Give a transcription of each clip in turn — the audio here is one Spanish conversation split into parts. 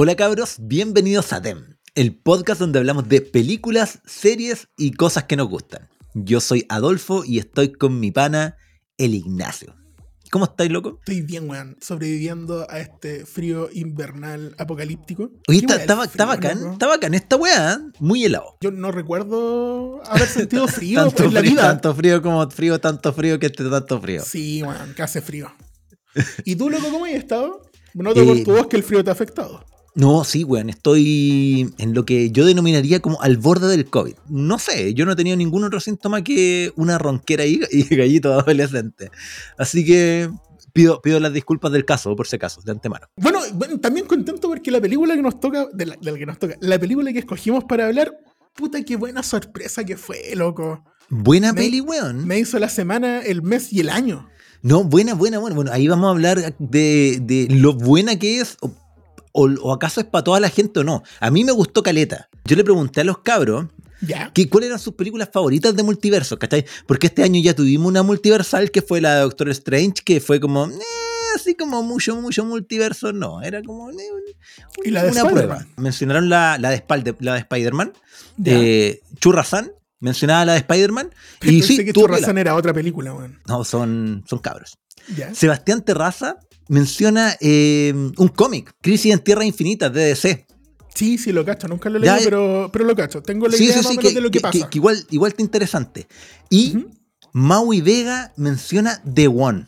Hola cabros, bienvenidos a DEM, el podcast donde hablamos de películas, series y cosas que nos gustan. Yo soy Adolfo y estoy con mi pana, el Ignacio. ¿Cómo estáis, loco? Estoy bien, weón. Sobreviviendo a este frío invernal apocalíptico. Oye, ¿Qué está, está frío, está bacán, loco? está bacán esta weá, ¿eh? muy helado. Yo no recuerdo haber sentido frío tanto, en la frío vida. tanto frío como frío, tanto frío que este tanto frío. Sí, weón, que hace frío. ¿Y tú, loco, cómo has estado? Noto por Eh, tu voz que el frío te ha afectado. No, sí, weón, estoy en lo que yo denominaría como al borde del COVID. No sé, yo no he tenido ningún otro síntoma que una ronquera y, y gallito adolescente. Así que pido, pido las disculpas del caso, por si acaso, de antemano. Bueno, bueno, también contento porque la película que nos toca, de la, de la que nos toca, la película que escogimos para hablar, puta qué buena sorpresa que fue, loco. Buena Me- peli, weón. Me hizo la semana, el mes y el año. No, buena, buena, buena. Bueno, ahí vamos a hablar de, de lo buena que es, o, acaso es para toda la gente o no. A mí me gustó Caleta. Yo le pregunté a los cabros que cuáles eran sus películas favoritas de multiverso, ¿cachai? Porque este año ya tuvimos una multiversal que fue la de Doctor Strange, que fue como, eh, así como mucho, mucho multiverso, no, era como eh, un- Y la de una prueba. Mencionaron la, la de, Spal- la de Spider-Man, eh, Churrazán, mencionaba la de Spider-Man, y Pensé sí, que razón era otra película, weón. No, son, son cabros. Sebastián Terraza menciona eh, un cómic, Crisis en Tierra Infinitas, de DC. Sí, sí, lo cacho. Nunca lo leí, eh. pero, pero lo cacho. Tengo la Sí, idea sí, más o sí, menos que, de lo que, que- pasa. que igual, igual está interesante. Y. Maui Vega menciona The One.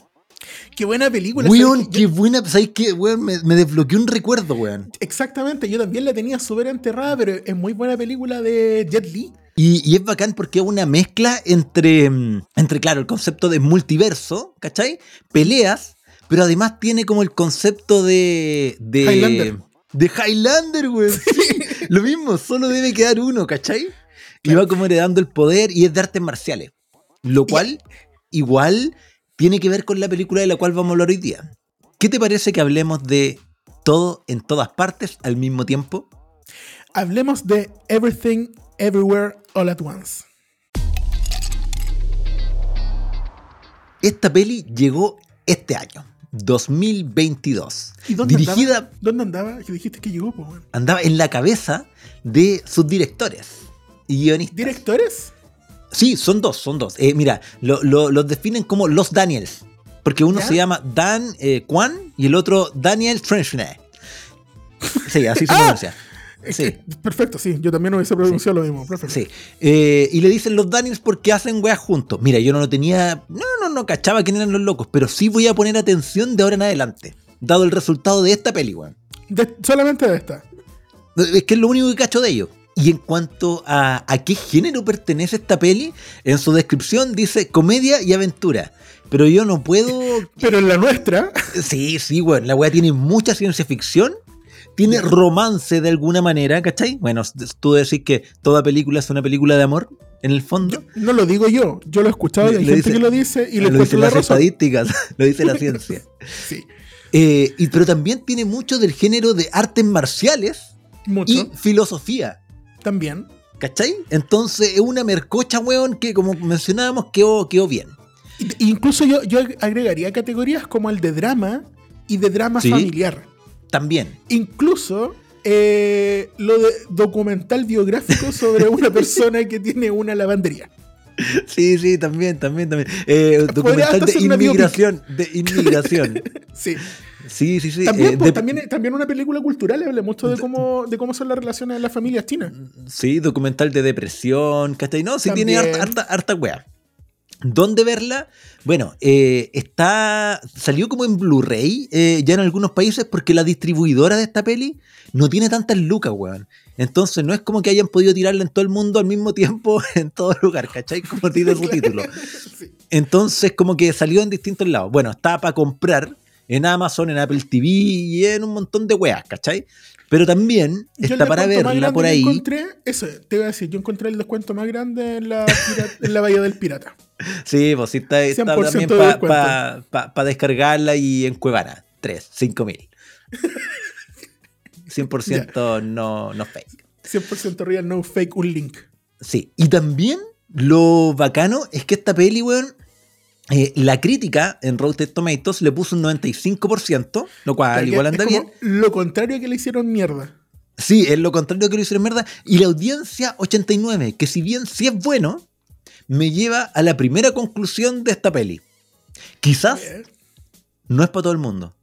Qué buena película. ¿sabes? qué buena, ¿sabes qué? Weón, me, me desbloqueó un recuerdo, weón. Exactamente, yo también la tenía súper enterrada, pero es muy buena película de Jet Li. Y, y es bacán porque es una mezcla entre, mm, entre, claro, el concepto de multiverso, ¿cachai? Peleas, pero además tiene como el concepto de... de Highlander. De Highlander, weón. Sí, lo mismo, solo debe quedar uno, ¿cachai? Y va como heredando el poder y es de artes marciales. Lo cual, igual, tiene que ver con la película de la cual vamos a hablar hoy día. ¿Qué te parece que hablemos de todo en todas partes al mismo tiempo? Hablemos de Everything, Everywhere, All at Once. Esta peli llegó este año, 2022. ¿Y dónde dirigida, andaba? ¿Dónde andaba? Que dijiste que llegó, po, andaba en la cabeza de sus directores y guionistas. ¿Directores? Sí, son dos, son dos. Eh, mira, lo- lo- los definen como los Daniels. Porque uno ¿Ya? se llama Dan eh, Kwan y el otro Daniel Trenchner. Sí, así se Ah, pronuncia. Sí. perfecto, sí. Yo también hubiese pronunciado lo mismo. Perfecto. Sí. Eh, y le dicen los Daniels porque hacen weas juntos. Mira, yo no lo tenía. No, no, no cachaba quién eran los locos. Pero sí voy a poner atención de ahora en adelante. Dado el resultado de esta peli, weón. Solamente de esta. Es que es lo único que cacho de ellos. Y en cuanto a, a qué género pertenece esta peli, en su descripción dice comedia y aventura. Pero yo no puedo. Pero en la nuestra, Sí, sí, weón. La weá tiene mucha ciencia ficción. Tiene romance de alguna manera, ¿cachai? Bueno, tú decís que toda película es una película de amor, en el fondo. no lo digo yo. Yo lo he escuchado y hay gente dice- que lo dice y le lo dicen la las razón. estadísticas, lo dice la ciencia. Sí, Eh, y, pero también tiene mucho del género de artes marciales mucho. y filosofía. También. ¿Cachai? Entonces es una mercocha, weón, que como mencionábamos, quedó, quedó bien. Incluso yo, yo agregaría categorías como el de drama y de drama Sí. familiar. También. Incluso eh, lo de documental biográfico sobre una persona que tiene una lavandería. Sí, sí, también, también, también. Eh, documental de inmigración. De inmigración. Sí. Sí, sí, sí. También, eh, pues, de- también, también una película cultural habla mucho de cómo, de cómo son las relaciones en las familias chinas. Sí, documental de depresión, ¿cachai? No, sí tiene harta, harta, harta wea. ¿Dónde verla? Bueno, eh, está. Salió como en Blu-ray eh, ya en algunos países porque la distribuidora de esta peli no tiene tantas lucas, weón. Entonces no es como que hayan podido tirarla en todo el mundo al mismo tiempo en todo lugar, ¿cachai? Como tiene su título. Entonces, como que salió en distintos lados. Bueno, está para comprar en Amazon, en Apple TV y en un montón de weas, ¿cachai? Pero también Yo está para verla por ahí. Encontré, eso, te iba a decir, yo encontré el descuento más grande en la, pira- en la Bahía del Pirata. Sí, pues sí está, está 100% también para descuento. descargarla y en Cuevana. 3, 5 mil. 100% no, no fake. 100% real, no fake, un link. Sí, y también lo bacano es que esta peli, weón, Eh, la crítica en Rotten Tomatoes le puso un 95%, lo cual igual anda es bien. como Lo contrario que le hicieron mierda. Sí, es lo contrario que lo hicieron mierda. Y la audiencia 89, que si bien sí es bueno, me lleva a la primera conclusión de esta peli. Quizás no es para todo el mundo.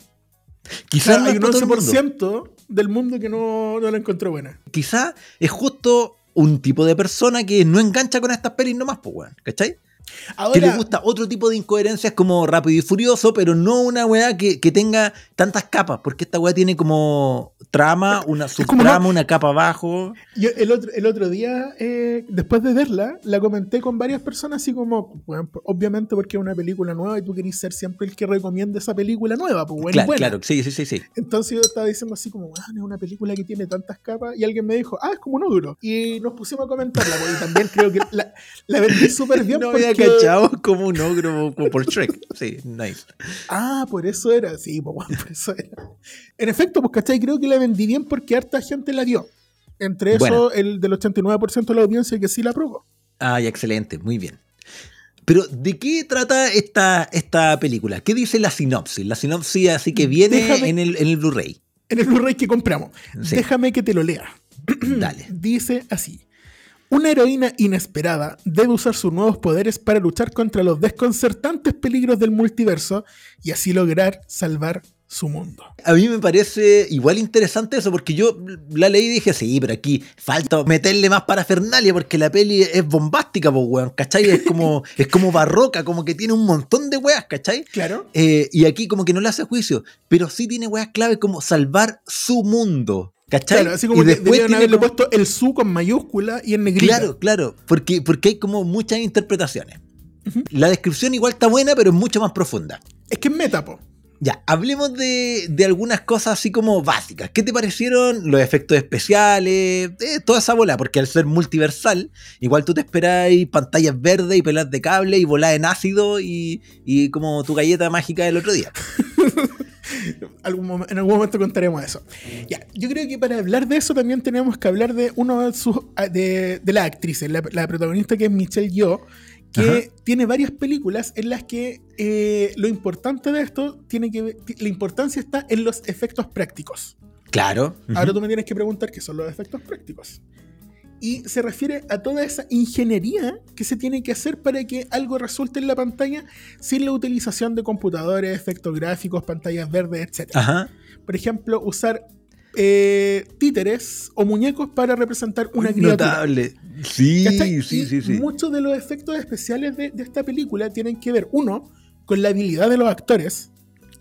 Quizás no hay es un para todo el mundo. 11% del mundo que no, no la encontró buena. Quizás es justo un tipo de persona que no engancha con estas pelis nomás, pues, weón. ¿Cachai? Que le Ahora, gusta otro tipo de incoherencias como Rápido y Furioso, pero no una weá que, que tenga tantas capas, porque esta weá tiene como trama, una subtrama, una- una capa abajo. yo el otro, el otro día, eh, después de verla, la comenté con varias personas, así como, bueno, obviamente porque es una película nueva y tú querís ser siempre el que recomienda esa película nueva, pues bueno, claro, claro, sí, sí, sí, sí. Entonces yo estaba diciendo así como, bueno, es una película que tiene tantas capas. Y alguien me dijo, ah, es como un ogro. Y nos pusimos a comentarla, y también creo que la, la vendí súper bien no porque... cachado como un ogro como por Shrek. Sí, nice. Ah, por eso era. Sí, bueno, por eso era. En efecto, pues, ¿cachai? Creo que la vendí bien porque harta gente la vio. Entre eso, Bueno. el del 89% de la audiencia que sí la aprobó. Ay, excelente, muy bien. Pero, ¿de qué trata esta, esta película? ¿Qué dice la sinopsis? La sinopsis así que viene Déjame- en el, en el Blu-ray. En el Blu-ray que compramos. Sí. Déjame que te lo lea. Dale. Dice así. Una heroína inesperada debe usar sus nuevos poderes para luchar contra los desconcertantes peligros del multiverso y así lograr salvar su mundo. A mí me parece igual interesante eso, porque yo la leí y dije, sí, pero aquí falta meterle más parafernalia, porque la peli es bombástica, pues, weón, ¿cachai? Es como, es como barroca, como que tiene un montón de weas, ¿cachai? Claro. Eh, y aquí como que no le hace juicio, pero sí tiene weas clave como salvar su mundo, ¿cachai? Claro, así como y que después tiene haberle como- puesto el su con mayúscula y en negrita. Claro, claro, porque, porque hay como muchas interpretaciones. La descripción igual está buena, pero es mucho más profunda. Es que es metapo. Ya, hablemos de, de algunas cosas así como básicas. ¿Qué te parecieron los efectos especiales? Eh, toda esa bola, porque al ser multiversal, igual tú te esperáis pantallas verdes y pelas de cable y volar en ácido y, y como tu galleta mágica del otro día. Algún en algún momento contaremos eso. Ya, yo creo que para hablar de eso también tenemos que hablar de uno de sus de, de las actrices, la, la protagonista que es Michelle Yeoh, que Ajá. tiene varias películas en las que eh, lo importante de esto tiene que ver- la importancia está en los efectos prácticos. Claro. Ahora tú me tienes que preguntar qué son los efectos prácticos. Y se refiere a toda esa ingeniería que se tiene que hacer para que algo resulte en la pantalla sin la utilización de computadores, efectos gráficos, pantallas verdes, etc. Ajá. Por ejemplo, usar eh, títeres o muñecos para representar una criatura. Notable. Sí, sí, sí, sí. Muchos de los efectos especiales de, de esta película tienen que ver, uno, con la habilidad de los actores,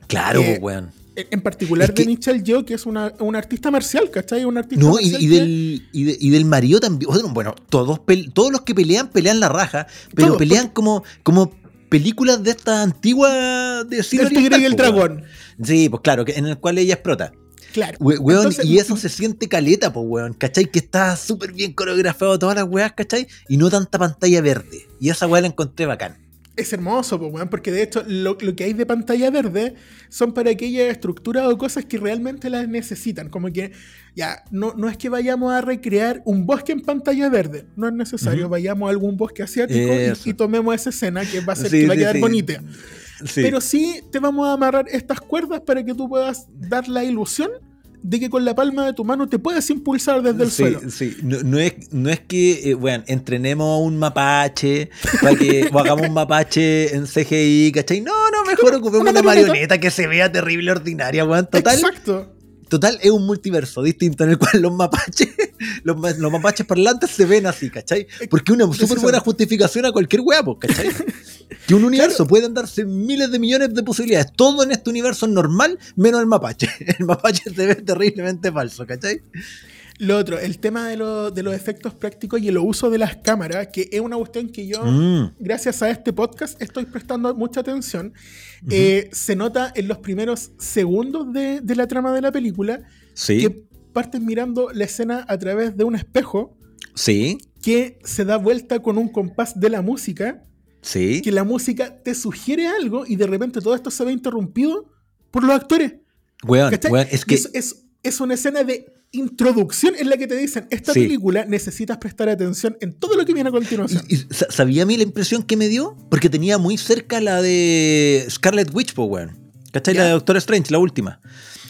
Claro, eh, weón. en en particular Es que- de Michelle Yeoh, que es una, una artista marcial, ¿cachai? Una artista No, y, marcial y del, y, de- y del marido también. Bueno, todos, todos los que pelean, pelean la raja, pero Todos, pelean como, como películas de esta antigua de cine El tigre y el dragón. Sí, pues claro, que en el cual ella es prota. Claro. We- weón, Entonces, y eso se siente caleta, pues, weón. ¿Cachai? Que está súper bien coreografiado todas las weas, ¿cachai? Y no tanta pantalla verde. Y esa wea la encontré bacán. Es hermoso, weón, porque de hecho lo, lo que hay de pantalla verde son para aquellas estructuras o cosas que realmente las necesitan. Como que, ya, no, no es que vayamos a recrear un bosque en pantalla verde, no es necesario. Vayamos a algún bosque asiático y, y tomemos esa escena que va a ser Sí, que va a quedar sí. bonita. Pero sí te vamos a amarrar estas cuerdas para que tú puedas dar la ilusión de que con la palma de tu mano te puedes impulsar desde el sí, suelo. sí. No, no es, no es que, eh, bueno, entrenemos a un mapache para que o hagamos un mapache en CGI, ¿cachai? No, no, mejor ocupemos una una marioneta. marioneta que se vea terrible, ordinaria, weón. Total, Exacto. Total, es un multiverso distinto en el cual los mapaches, los, los mapaches parlantes se ven así, ¿cachai? Porque una súper buena justificación a cualquier pues, ¿cachai? Que un universo pueden darse miles de millones de posibilidades. Todo en este universo es normal, menos el mapache. El mapache se ve terriblemente falso, ¿cachai? Lo otro, el tema de, lo- de los efectos prácticos y el uso de las cámaras, que es una cuestión que yo, Mm, gracias a este podcast, estoy prestando mucha atención. Eh, se nota en los primeros segundos de, de la trama de la película sí, que partes mirando la escena a través de un espejo sí, que se da vuelta con un compás de la música, sí. que la música te sugiere algo y de repente todo esto se ve interrumpido por los actores. Weón, ¿cachai? weón, es que es, es- es una escena de introducción en la que te dicen, esta Sí. película necesitas prestar atención en todo lo que viene a continuación. Y, y sa- ¿Sabía a mí la impresión que me dio? Porque tenía muy cerca la de Scarlet Witch, po, weón. ¿Cachai? Ya. La de Doctor Strange, la última.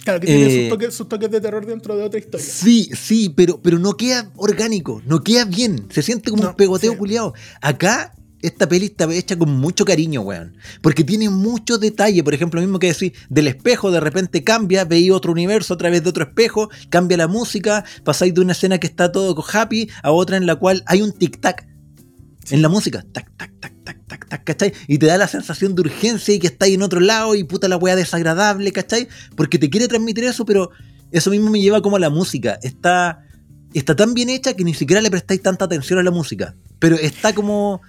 claro, que tiene eh, sus, toques, sus toques de terror dentro de otra historia. Sí, sí, pero, pero no queda orgánico, no queda bien. Se siente como No, un pegoteo sí. culiado. Acá, esta peli está hecha con mucho cariño, weón. Porque tiene mucho detalle. Por ejemplo, lo mismo que decir, del espejo de repente cambia, veis otro universo a través de otro espejo, cambia la música, pasáis de una escena que está todo happy a otra en la cual hay un tic-tac. En la música, tac, tac, tac, tac, tac, tac, ¿cachai? Y te da la sensación de urgencia y que estáis en otro lado y puta la weá desagradable, ¿cachai? Porque te quiere transmitir eso, pero eso mismo me lleva como a la música. Está, está tan bien hecha que ni siquiera le prestáis tanta atención a la música. Pero está como,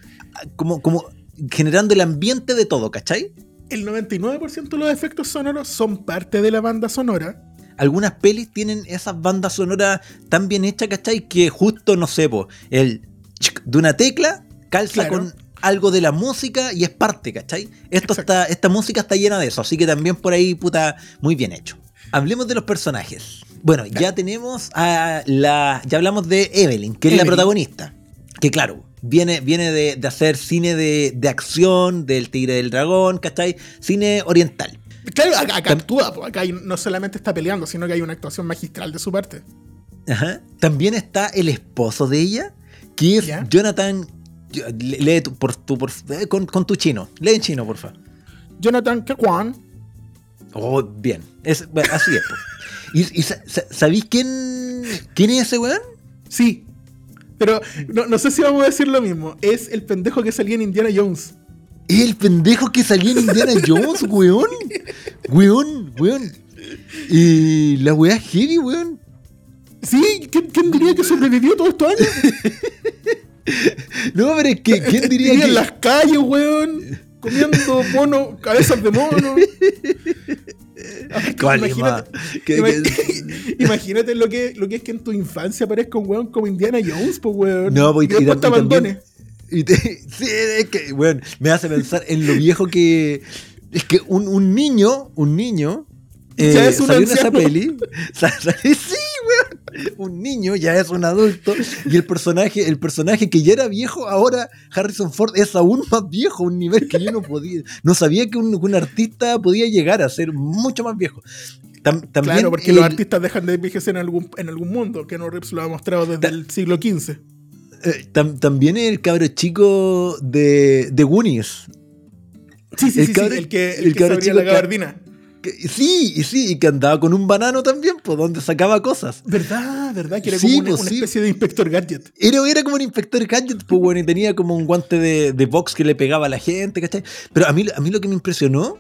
como, como generando el ambiente de todo, ¿cachai? El 99% de los efectos sonoros son parte de la banda sonora. Algunas pelis tienen esas bandas sonoras tan bien hechas, ¿cachai? Que justo, no sé, po, el chic de una tecla calza Claro. con algo de la música y es parte, ¿cachai? Esto Exacto. está, esta música está llena de eso, así que también por ahí, puta, muy bien hecho. Hablemos de los personajes. Bueno, ya tenemos a la. Ya hablamos de Evelyn, que es la protagonista. Que claro, viene, viene de, de hacer cine de, de acción, del Tigre del Dragón, ¿cachai? Cine oriental. Claro, acá, acá actúa, acá no solamente está peleando, sino que hay una actuación magistral de su parte. Ajá. También está el esposo de ella, que es. Jonathan. Lee tu, por tu, por, eh, con, con tu chino. Lee en chino, porfa. Jonathan Kekwan, Oh, bien. Es, bueno, así es. ¿Y, y sa- sa- sabéis quién, quién es ese weón? sí. Pero no, no sé si vamos a decir lo mismo. Es el pendejo que salía en Indiana Jones. Es el pendejo que salía en Indiana Jones, weón. Weón, weón. Y la weá heavy, weón. Sí, ¿quién, quién diría que sobrevivió todos estos años? No, pero es que, ¿quién diría que.? en las calles, weón. Comiendo mono, cabezas de mono. ¿Cuál Imagínate- lo que, lo que es que en tu infancia aparezca un weón como Indiana Jones, pues weón. No, pues, y después y te tam- y Y te- sí, es que, bueno, me hace pensar en lo viejo que. Es que un, un niño, un niño. eh, Ya es un salió en esa peli. sí. Un niño ya es un adulto. Y el personaje, el personaje que ya era viejo, ahora Harrison Ford es aún más viejo, un nivel que yo no podía. No sabía que un, un artista podía llegar a ser mucho más viejo. Tam- también Claro, porque el- los artistas dejan de envejecer en algún, en algún mundo. Que no Reeves lo ha mostrado desde Ta- el siglo XV. eh, tam- también el cabro chico de, de Goonies. Sí, sí, El sí, cabro- sí, el que, el el que cabro chico la gabardina. Que- sí, y sí, y que andaba con un banano también, pues donde sacaba cosas. ¿Verdad? ¿Verdad? Que era Sí, como una, pues, una sí. especie de Inspector Gadget. Era, era como un inspector gadget, pues bueno, y tenía como un guante de, de box que le pegaba a la gente, ¿cachai? Pero a mí, a mí lo que me impresionó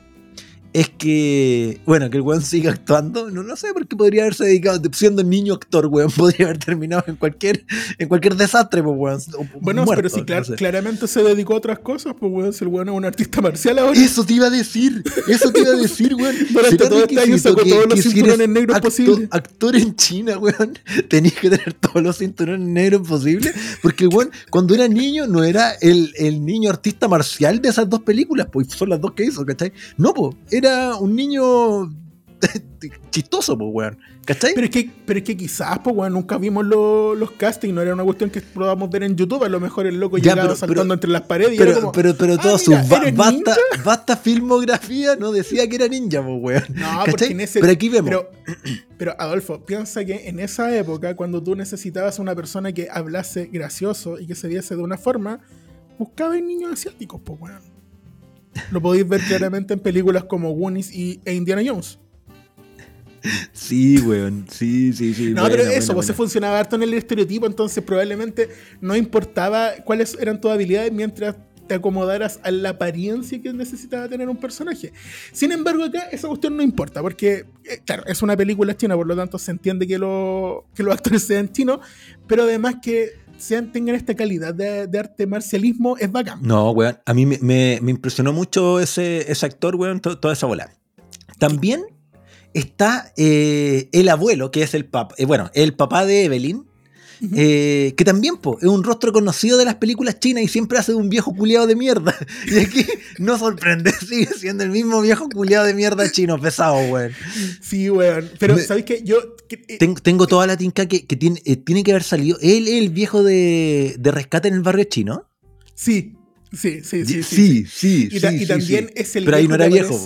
es que, bueno, que el weón siga actuando. No, no sé por qué podría haberse dedicado, siendo niño actor, weón, podría haber terminado en cualquier, en cualquier desastre, pues weón. o- Bueno, muerto, pero no sé. claramente se dedicó a otras cosas, pues weón, si el weón es un artista marcial ahora. Eso te iba a decir, eso te iba a decir, weón. Durante todo este año sacó todos los si cinturones negros acto- posibles. Actor en China, weón, tenías que tener todos los cinturones negros posibles. Porque, weón, cuando era niño no era el, el niño artista marcial de esas dos películas, pues son las dos que hizo, ¿cachai? No, pues, era un niño chistoso, pues, weón. ¿Cachai? Pero es que, pero es que quizás, pues, weón, nunca vimos lo- los castings, no era una cuestión que podamos ver en YouTube. A lo mejor el loco Ya, llegaba pero- saltando pero- entre las paredes y pero, era como. pero, pero "Ah, toda su mira, va- ¿eres vasta, ninja?". vasta filmografía no decía que era ninja, pues, weón. No, ¿Cachai? porque en ese. Pero aquí vemos. Pero, pero, Adolfo, piensa que en esa época, cuando tú necesitabas una persona que hablase gracioso y que se viese de una forma, buscabas niños asiáticos, pues, weón. Lo podéis ver claramente en películas como Goonies y, e Indiana Jones. Sí, weón. Sí, sí, sí. No, buena, pero buena, eso, pues se buena. funcionaba harto en el estereotipo, entonces probablemente no importaba cuáles eran tus habilidades mientras te acomodaras a la apariencia que necesitaba tener un personaje. Sin embargo, acá esa cuestión no importa, porque, eh, claro, es una película china, por lo tanto se entiende que, lo- que los actores sean chinos, pero además que sean, tengan esta calidad de, arte marcialismo es bacán. No, weón. A mí me, me- impresionó mucho ese, ese actor, weón, to- toda esa bola. También está eh, el abuelo, que es el papá, bueno, el papá de Evelyn, eh, que también po, es un rostro conocido de las películas chinas y siempre hace un viejo culiado de mierda. Y aquí no sorprende, sigue siendo el mismo viejo culiado de mierda chino, pesado, weón. Sí, weón. Pero, Me- ¿sabéis qué? Yo. que- eh, Tengo, tengo toda la tinca que, que tiene, eh, tiene que haber salido. Él es el viejo de, de rescate en el barrio chino. sí, sí, sí, sí. sí, sí, sí. Y, ta- sí, y sí, también es el Pero ahí no que era viejo.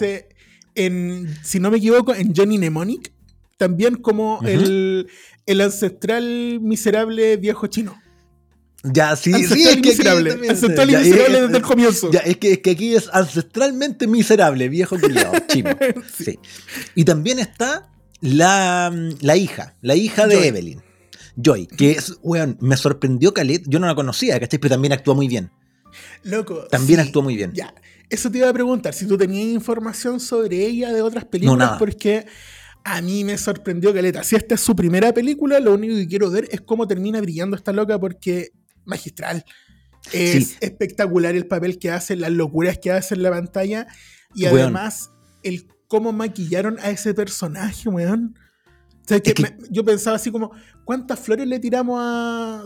En, si no me equivoco, en Johnny Mnemonic. También como el, el ancestral miserable viejo chino. Ya, sí, sí, ancestral es que aquí miserable. Ancestral y ya, miserable desde el comienzo. Ya, es que, es que aquí es ancestralmente miserable, viejo chino. Sí. Sí. Y también está la, la hija, la hija de Joy. Evelyn. Joy, que es, weón, me sorprendió Khaled, yo no la conocía, ¿cachai? Pero también actúa muy bien. Loco. También sí. actúa muy bien. Ya. Eso te iba a preguntar, si tú tenías información sobre ella de otras películas, nada. porque a mí me sorprendió Caleta. Si esta es su primera película, lo único que quiero ver es cómo termina brillando esta loca, porque magistral. Es Sí. espectacular el papel que hace, las locuras que hace en la pantalla y Weón. además el cómo maquillaron a ese personaje, weón. O sea, que Es que- me- yo pensaba así como, ¿cuántas flores le tiramos a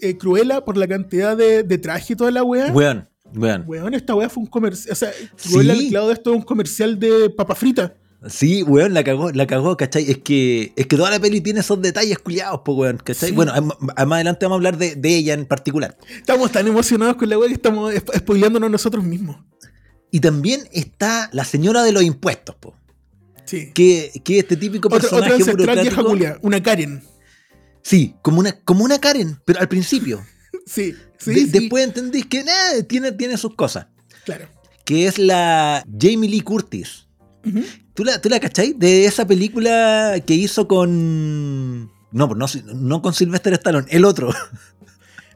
eh, Cruella por la cantidad de, de traje y toda la weá? Weón, weón. Weón, esta weá fue un comercial. O sea, Cruella Sí. al lado de esto es un comercial de papa frita. Sí, weón, la cagó, la cagó, ¿cachai? Es que, es que toda la peli tiene esos detalles culiados, pues, weón, ¿cachai? Sí. Bueno, más adelante vamos a hablar de, de ella en particular. Estamos tan emocionados con la weá que estamos spo- spoileándonos nosotros mismos. Y también está la señora de los impuestos, po, Sí. que, que este típico personaje otra vieja burocrático. una Karen. Sí, como una, como una Karen, pero al principio. Sí, sí, De- sí, Después entendís que nah, tiene, tiene sus cosas. Claro. Que es la Jamie Lee Curtis. ¿Tú la, ¿Tú la cachai? De esa película que hizo con. No, no, no con Sylvester Stallone, el otro.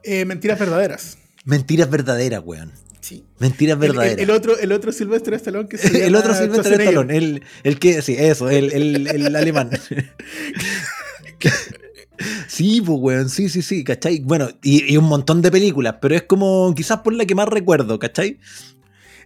Eh, mentiras verdaderas. Mentiras verdaderas, weón. Sí. Mentiras El, el- verdaderas. el otro, el otro Silvestre Stallone que se El, llama otro Sylvester Schwarzenegger. Stallone, el, el que, sí, eso, el, el, el alemán. Sí, pues, weón, sí, sí, sí, ¿cachai? Bueno, y, y un montón de películas, pero es como quizás por la que más recuerdo, ¿cachai?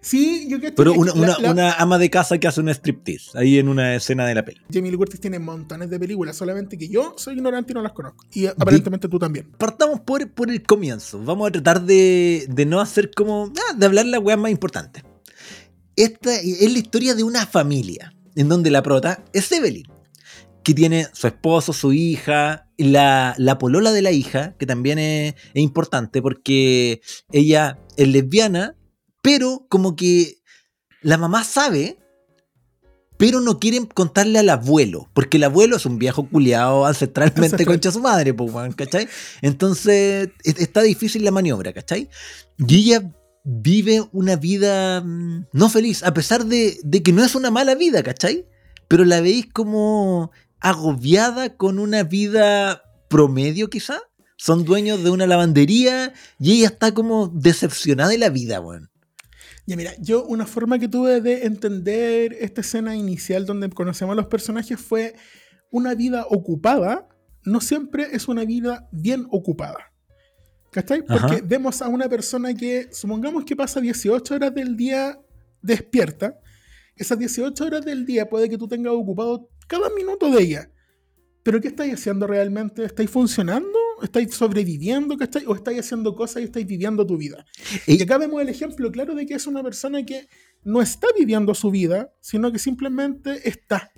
Sí, yo creo Pero que una, la- una, la- una ama de casa que hace un striptease ahí en una escena de la peli. Jamie Lee Curtis tiene montones de películas, solamente que yo soy ignorante y no las conozco. Y aparentemente tú también. Partamos por, por el comienzo. Vamos a tratar de, de no hacer como. ah, de hablar la weá más importante. Esta es la historia de una familia en donde la prota es Evelyn, que tiene su esposo, su hija, la, la polola de la hija, que también es, es importante porque ella es lesbiana, pero como que la mamá sabe, pero no quieren contarle al abuelo, porque el abuelo es un viejo culiado ancestralmente Ancestral. concha su madre, pues, ¿cachai? Entonces es- está difícil la maniobra, ¿cachai? Y ella vive una vida mm, no feliz, a pesar de, de que no es una mala vida, ¿cachai? Pero la veis como agobiada con una vida promedio, quizá. Son dueños de una lavandería y ella está como decepcionada de la vida, weón. Ya mira, yo una forma que tuve de entender esta escena inicial donde conocemos a los personajes fue una vida ocupada, no siempre es una vida bien ocupada. ¿Cachai? Porque Ajá. vemos a una persona que, supongamos que pasa 18 horas del día despierta, esas 18 horas del día puede que tú tengas ocupado cada minuto de ella. Pero ¿qué estáis haciendo realmente? ¿Estáis funcionando? ¿Estáis sobreviviendo? ¿Cachai? ¿O estáis haciendo cosas y estáis viviendo tu vida? Y- Y acá vemos el ejemplo claro de que es una persona que no está viviendo su vida, sino que simplemente está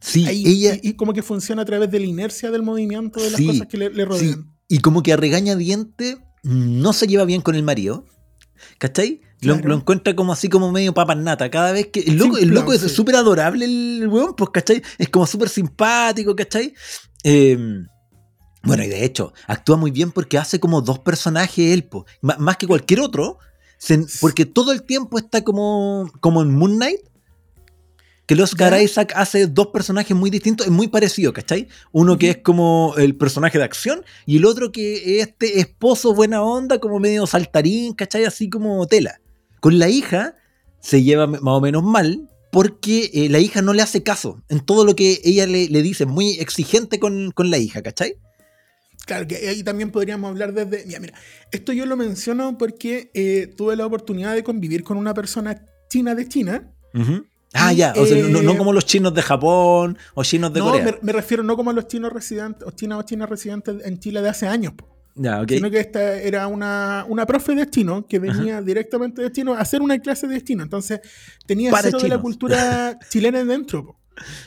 sí, ahí ella, y, y como que funciona a través de la inercia del movimiento de las Sí, cosas que le, le Sí, rodean. y como que a regañadiente no se lleva bien con el marido. ¿Cachai? Lo, Claro. lo encuentra como así como medio papanata. Cada vez que. El loco, el loco es súper adorable el weón, pues, ¿cachai? Es como súper simpático, ¿cachai? Eh, bueno, y de hecho, actúa muy bien porque hace como dos personajes él, po. Más que cualquier otro. se- porque todo el tiempo está como, como en Moon Knight. Que el Oscar Ya. Isaac hace dos personajes muy distintos, es muy parecido, ¿cachai? Uno que es como el personaje de acción y el otro que es este esposo buena onda, como medio saltarín, ¿cachai? Así como tela. Con la hija se lleva más o menos mal porque eh, la hija no le hace caso en todo lo que ella le, le dice, muy exigente con, con la hija, ¿cachai? Claro, que ahí también podríamos hablar desde... Mira, mira, esto yo lo menciono porque eh, tuve la oportunidad de convivir con una persona china de China. Ah, ya, o sea, no, no eh, como los chinos de Japón o chinos de no, Corea. me, me refiero no como a los chinos residentes, o chinos o chinas residentes en Chile de hace años, po, Ya, ok. sino que esta era una, una profe de chino que venía directamente de chino a hacer una clase de chino. Entonces tenía Para cero de la cultura chilena dentro. po.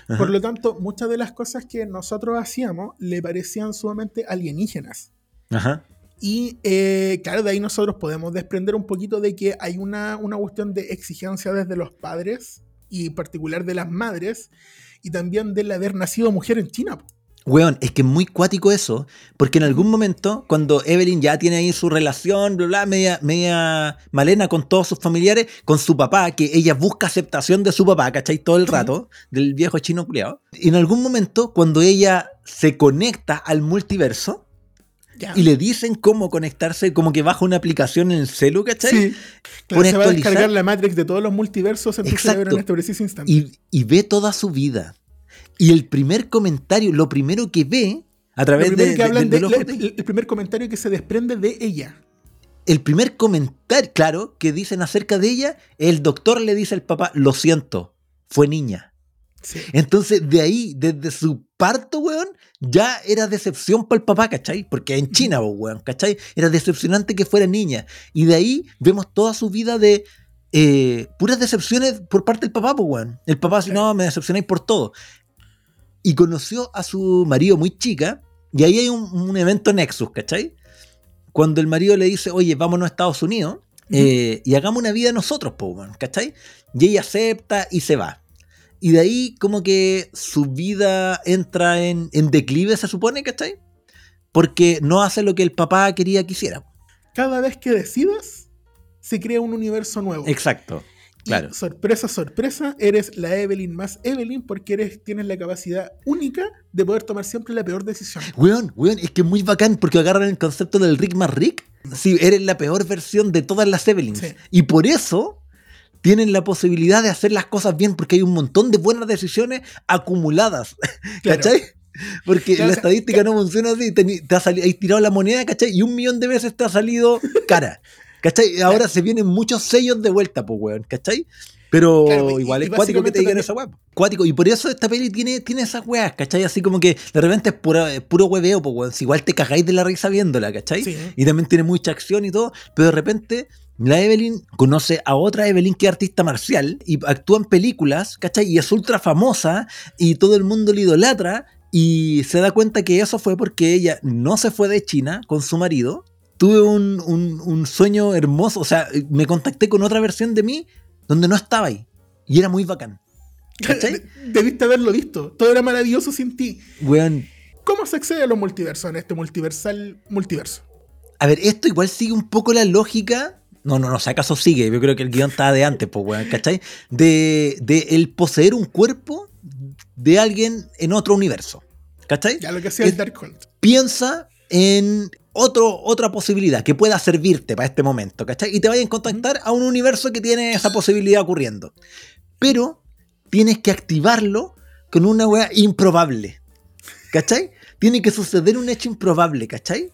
Ajá. Por lo tanto, muchas de las cosas que nosotros hacíamos le parecían sumamente alienígenas. Ajá. Y eh, claro, de ahí nosotros podemos desprender un poquito de que hay una, una cuestión de exigencia desde los padres y en particular de las madres y también del haber nacido mujer en China. po. Weón, es que es muy cuático eso, porque en algún momento, cuando Evelyn ya tiene ahí su relación, bla, bla, media, media malena con todos sus familiares, con su papá, que ella busca aceptación de su papá, ¿cachai? Todo el rato, del viejo chino culiao. Y en algún momento, cuando ella se conecta al multiverso, Ya. y le dicen cómo conectarse, como que baja una aplicación en el celu, ¿cachai? Sí. Claro, se va a descargar la Matrix de todos los multiversos en tu Exacto. cerebro en este preciso instante. y, y ve toda su vida. Y el primer comentario, lo primero que ve a través de, que hablan de- de- el, el primer comentario que se desprende de ella. el primer comentario, claro, que dicen acerca de ella, el doctor le dice al papá, lo siento, fue niña. Sí. Entonces, de ahí, desde su parto, weón, ya era decepción para el papá, ¿cachai? Porque en China, po, weón, ¿cachai? Era decepcionante que fuera niña. Y de ahí vemos toda su vida de eh, puras decepciones por parte del papá, pues, weón. El papá así, no, me decepcionáis por todo. Y conoció a su marido muy chica, y ahí hay un, un evento Nexus, ¿cachai? Cuando el marido le dice, oye, vámonos a Estados Unidos eh, y hagamos una vida nosotros, po, weón, ¿cachai? Y ella acepta y se va. Y de ahí como que su vida entra en, en declive, se supone, ¿cachai? Porque no hace lo que el papá quería que hiciera. Cada vez que decidas, se crea un universo nuevo. Exacto, Y, claro. sorpresa, sorpresa, eres la Evelyn más Evelyn porque eres, tienes la capacidad única de poder tomar siempre la peor decisión. Weón, weón, es que es muy bacán porque agarran el concepto del Rick más Rick. Sí, eres la peor versión de todas las Evelyns. Sí. Y por eso tienen la posibilidad de hacer las cosas bien porque hay un montón de buenas decisiones acumuladas. Claro. ¿Cachai? Porque Claro, la o sea, estadística no funciona así. Teni- Te, has has tirado la moneda, ¿cachai? Y un millón de veces te ha salido cara. ¿Cachai? Ahora se vienen muchos sellos de vuelta, pues, weón, ¿cachai? Pero Claro, y- igual y es cuático que te digan esa weá. Cuático. Y por eso esta peli tiene, tiene esas weas, ¿cachai? Así como que de repente es pura- es puro hueveo, pues, weón. Si igual te cagáis de la risa viéndola, ¿cachai? Sí. Y también tiene mucha acción y todo. Pero de repente la Evelyn conoce a otra Evelyn que es artista marcial y actúa en películas, ¿cachai? Y es ultra famosa y todo el mundo la idolatra. Y se da cuenta que eso fue porque ella no se fue de China con su marido. Tuve un, un- un sueño hermoso. O sea, me contacté con otra versión de mí donde no estaba ahí. Y era muy bacán. ¿Cachai? De- Debiste haberlo visto. Todo era maravilloso sin ti. Weón. ¿Cómo se accede a los multiversos en este multiversal multiverso? A ver, esto igual sigue un poco la lógica. No, no, no, si acaso sigue. Yo creo que el guion estaba de antes, pues, weón, ¿cachai? De, de el poseer un cuerpo de alguien en otro universo. ¿Cachai? Ya lo que hacía el Darkhold. piensa en otro, otra posibilidad que pueda servirte para este momento, ¿cachai? Y te vayan a contactar a un universo que tiene esa posibilidad ocurriendo. Pero tienes que activarlo con una wea improbable, ¿cachai? Tiene que suceder un hecho improbable, ¿cachai?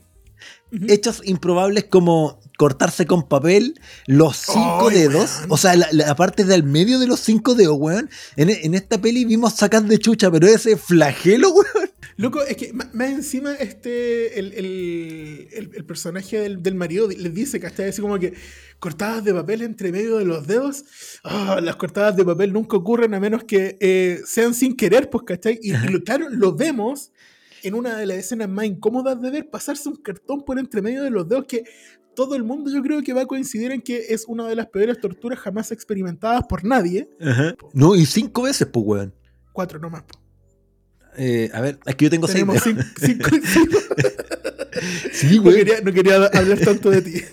Hechos improbables como cortarse con papel los cinco dedos, o sea, la, la parte del medio de los cinco dedos, weón. En, en esta peli vimos sacar de chucha, pero ese flagelo, weón. Loco, es que más encima este el, el- el- el personaje del, del marido les dice, ¿cachai? Así como que cortadas de papel entre medio de los dedos. ah, las cortadas de papel nunca ocurren a menos que eh, sean sin querer, pues, ¿cachai? Y, y lo, claro, lo vemos en una de las escenas más incómodas de ver pasarse un cartón por entre medio de los dedos que todo el mundo yo creo que va a coincidir en que es una de las peores torturas jamás experimentadas por nadie. No, y cinco veces, pues, weón. Cuatro nomás. po. Eh, a ver, es que yo tengo seis Tenemos dedos. cinco, cinco- cinco- Sí, No quería, no quería hablar tanto de ti.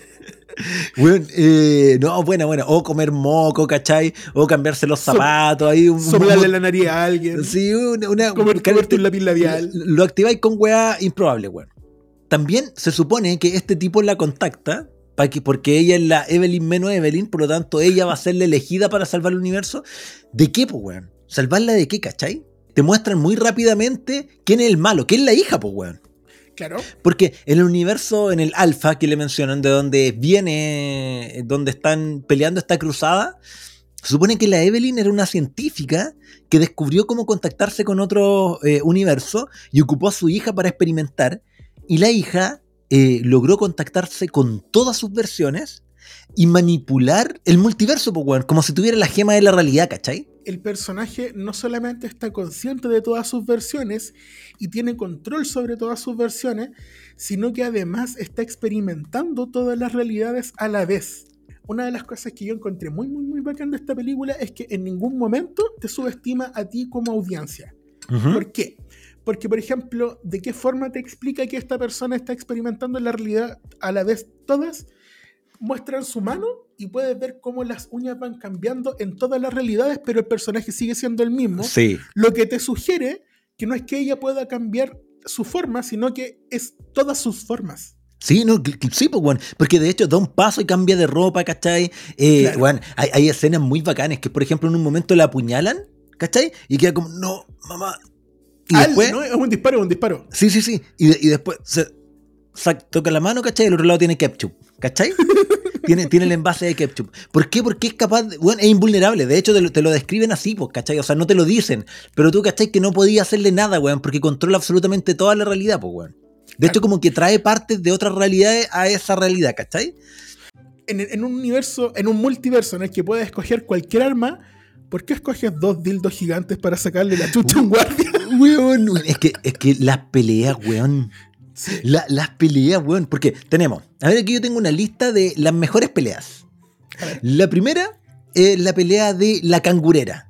Eh, no, buena, buena. O comer moco, ¿cachai? O cambiarse los So- zapatos. ahí un, Soplarle un- la nariz a alguien. Sí, una. una comer, comerte un lápiz labial. Lo activáis con weá improbable, weón. También se supone que este tipo la contacta. que- porque ella es la Evelyn menos Evelyn, por lo tanto ella va a ser la elegida para salvar el universo. ¿De qué, pues, weón? ¿Salvarla de qué, cachai? Te muestran muy rápidamente quién es el malo, quién es la hija, pues, weón. Claro. Porque en el universo, en el alfa que le mencionan, de donde viene, donde están peleando esta cruzada, Se supone que la Evelyn era una científica que descubrió cómo contactarse con otro eh, universo y ocupó a su hija para experimentar. Y la hija eh, logró contactarse con todas sus versiones y manipular el multiverso, po, weón, como si tuviera la gema de la realidad, ¿cachai? El personaje no solamente está consciente de todas sus versiones y tiene control sobre todas sus versiones, sino que además está experimentando todas las realidades a la vez. Una de las cosas que yo encontré muy, muy, muy bacán de esta película es que en ningún momento te subestima a ti como audiencia. ¿Por qué? Porque, por ejemplo, ¿de qué forma te explica que esta persona está experimentando la realidad a la vez todas? Muestran su mano y puedes ver cómo las uñas van cambiando en todas las realidades, pero el personaje sigue siendo el mismo. Sí. Lo que te sugiere que no es que ella pueda cambiar su forma, sino que es todas sus formas. Sí, no, sí, pues, weón. Porque de hecho da un paso y cambia de ropa, ¿cachai? Eh, Claro. weón, hay, hay escenas muy bacanes que, por ejemplo, en un momento la apuñalan, ¿cachai? Y queda como, no, mamá. Y Al- después. ¿no? Es un disparo, es un disparo. Sí, sí, sí. Y, y después se toca la mano, ¿cachai? Y el otro lado tiene ketchup, ¿cachai? tiene, tiene el envase de ketchup. ¿Por qué? Porque es capaz, de, bueno, es invulnerable. De hecho, te lo, te lo describen así, pues, ¿cachai? O sea, no te lo dicen. Pero tú, ¿cachai? Que no podía hacerle nada, weón, porque controla absolutamente toda la realidad, pues, weón. De hecho, como que trae partes de otras realidades a esa realidad, ¿cachai? En, en un universo, en un multiverso en el que puedes escoger cualquier arma, ¿por qué escoges dos dildos gigantes para sacarle la chucha a un guardia? Weón, es que, es que las peleas, weón. La- las peleas, weón. Porque tenemos, a ver, aquí yo tengo una lista de las mejores peleas. La primera es la pelea de la cangurera.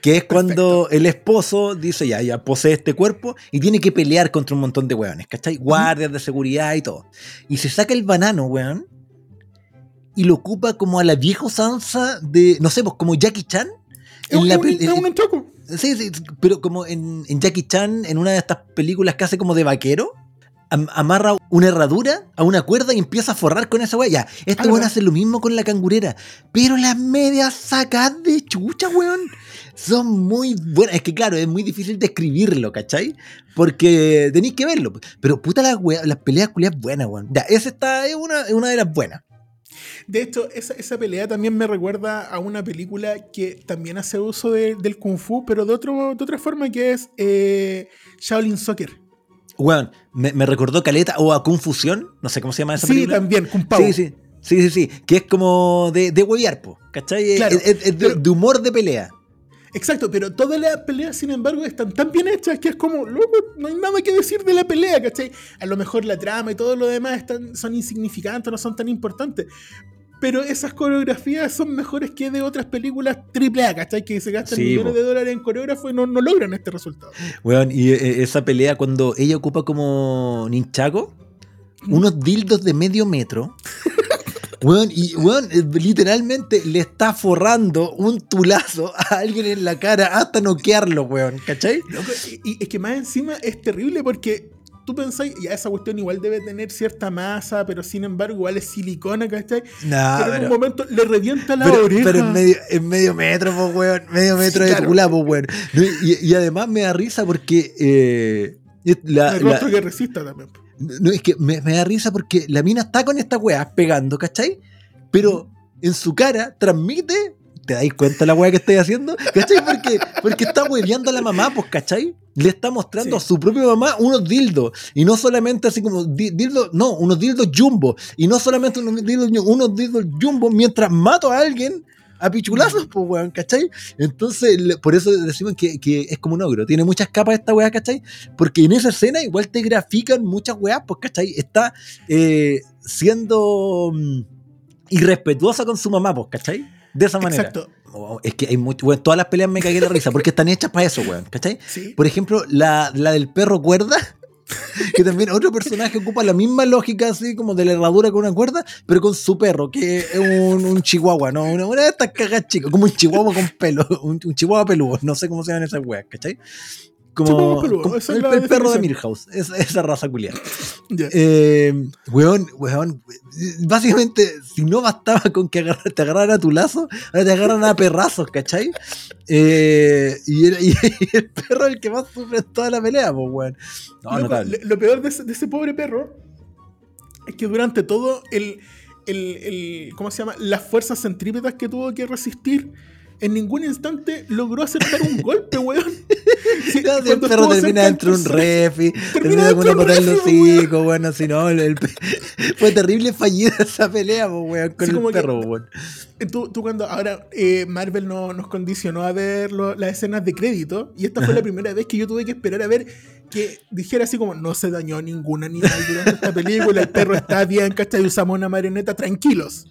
Que es cuando el esposo dice, ya, ya posee este cuerpo y tiene que pelear contra un montón de weones, ¿cachai? Guardias de seguridad y todo. Y se saca el banano, weón, y lo ocupa como a la vieja usanza de, no sé, pues como Jackie Chan. Es, un- la un, es. Sí, sí, pero como en, en Jackie Chan, en una de estas películas que hace como de vaquero, am- amarra una herradura a una cuerda y empieza a forrar con esa weá. Ya, estos weón ¿verdad? hacen lo mismo con la cangurera, pero las medias sacadas de chucha, weón, son muy buenas. Es que claro, es muy difícil describirlo, ¿cachai? Porque tenéis que verlo. Pero puta las weas, las peleas culiadas buenas, weón. Ya, esa está, es una, es una de las buenas. De hecho, esa, esa pelea también me recuerda a una película que también hace uso de- del kung fu, pero de, otro, de otra forma que es eh, Shaolin Soccer. Weón, me, me recordó Caleta o a Confusión, no sé cómo se llama esa Sí, película. también. Sí, sí. Sí, sí, sí. Que es como de, de huevear, po, ¿cachai? Es- Claro, es, es de, pero- de humor de pelea. Exacto, pero todas las peleas, sin embargo, están tan bien hechas que es como, loco, no hay nada que decir de la pelea, ¿cachai? A lo mejor la trama y todo lo demás están, son insignificantes, no son tan importantes. Pero esas coreografías son mejores que de otras películas AAA, ¿cachai? Que se gastan Sí, millones po. de dólares en coreógrafo y no, no logran este resultado. Weón, y eh, esa pelea cuando ella ocupa como ninchago unos dildos de medio metro. Weón, y weón, eh, literalmente le está forrando un tulazo a alguien en la cara hasta noquearlo, weón, ¿cachai? Loco, y, y es que más encima es terrible porque tú pensáis, ya esa cuestión igual debe tener cierta masa, pero sin embargo igual es silicona, ¿cachai? No, pero en un momento le revienta la pero, oreja. pero en, medio, en medio metro, po, weón, medio metro Sí, de claro. tula, po, weón. Y, y además me da risa porque eh, la- el la- que resista también. No, es que me, me da risa porque la mina está con esta weá pegando, ¿cachai? Pero en su cara transmite. ¿Te dais cuenta la weá que estoy haciendo? ¿Cachai? Porque, porque está hueveando a la mamá, pues, ¿cachai? Le está mostrando Sí. a su propia mamá unos dildos. Y no solamente así como di- dildos, no, unos dildos jumbo. Y no solamente unos dildos, unos dildos jumbo mientras mato a alguien a pichulazos, pues, weón, ¿cachai? Entonces, le- por eso decimos que, que es como un ogro. Tiene muchas capas esta weá, ¿cachai? Porque en esa escena igual te grafican muchas weas, pues, ¿cachai? Está eh, siendo mm, irrespetuosa con su mamá, pues, ¿cachai? De esa manera. Exacto. Oh, es que hay mucho, weón, todas las peleas me cagué la risa porque están hechas para eso, weón, ¿cachai? Sí. Por ejemplo, la, la del perro cuerda, que también otro personaje ocupa la misma lógica, así como de la herradura con una cuerda, pero con su perro, que es un, un chihuahua, ¿no? Una, una de estas cagas chicas, como un chihuahua con pelo, un, un chihuahua peludo, no sé cómo se llaman esas weas, ¿cachai? Como, el, perro de. Milhouse, esa, esa raza culiada. Ya. Eh, weón, weón, básicamente, si no bastaba con que agarra- te agarraran a tu lazo, ahora te agarran a perrazos, ¿cachai? Eh, y, el, y el perro es el que más sufre toda la pelea, pues, weón. No, le- lo peor de ese, de ese pobre perro es que durante todo el, el- el- ¿cómo se llama? Las fuerzas centrípetas que tuvo que resistir en ningún instante logró acertar un golpe, weón. Sí, no, si el perro termina dentro de un refi, Termina con una de patada en los refi, weón. si no, el- el fue terrible fallida esa pelea, weón, con Sí, el que- perro, weón. Eh, Tú, tú cuando ahora eh, Marvel no- nos condicionó a ver lo- las escenas de crédito y esta fue la primera vez que yo tuve que esperar a ver que dijera así como no se dañó ningún animal durante esta película, el perro está bien, ¿cachai? Usamos una marioneta, tranquilos.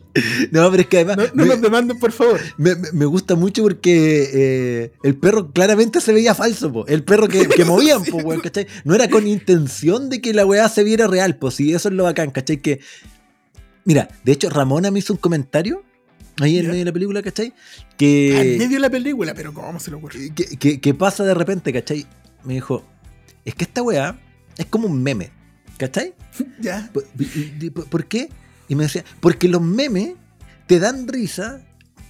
No, pero es que además No, no me, nos demanden, por favor. me- me- gusta mucho porque eh, el perro claramente se veía falso, po. El perro que, que movían, po, weón, ¿cachai? No era con intención de que la weá se viera real, pues sí, eso es lo bacán, ¿cachai? Que. Mira, de hecho, Ramona me hizo un comentario ahí en medio de la película, ¿cachai? Al Que. medio de la película, pero ¿cómo se le ocurre? que, que- que pasa de repente, ¿cachai? Me dijo, es que esta weá es como un meme, ¿cachai? Ya. ¿Por, y- y- por- por qué? Y me decía, porque los memes te dan risa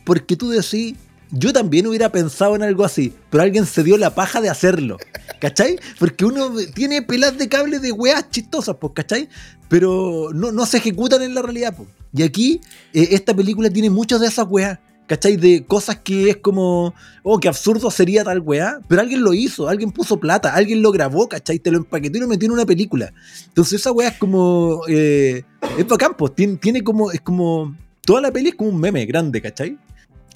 porque tú decís, yo también hubiera pensado en algo así, pero alguien se dio la paja de hacerlo, ¿cachai? Porque uno tiene pelas de cable de weas chistosas, pues, ¿cachai? Pero no, no se ejecutan en la realidad, pues. Y aquí, eh, esta película tiene muchas de esas weas. ¿Cachai? De cosas que es como, oh, qué absurdo sería tal weá, pero alguien lo hizo, alguien puso plata, alguien lo grabó, ¿cachai? Te lo empaquetó y lo metió en una película. Entonces esa weá es como, eh, es bacán, pues, tiene, tiene como, es como, toda la peli es como un meme grande, ¿cachai?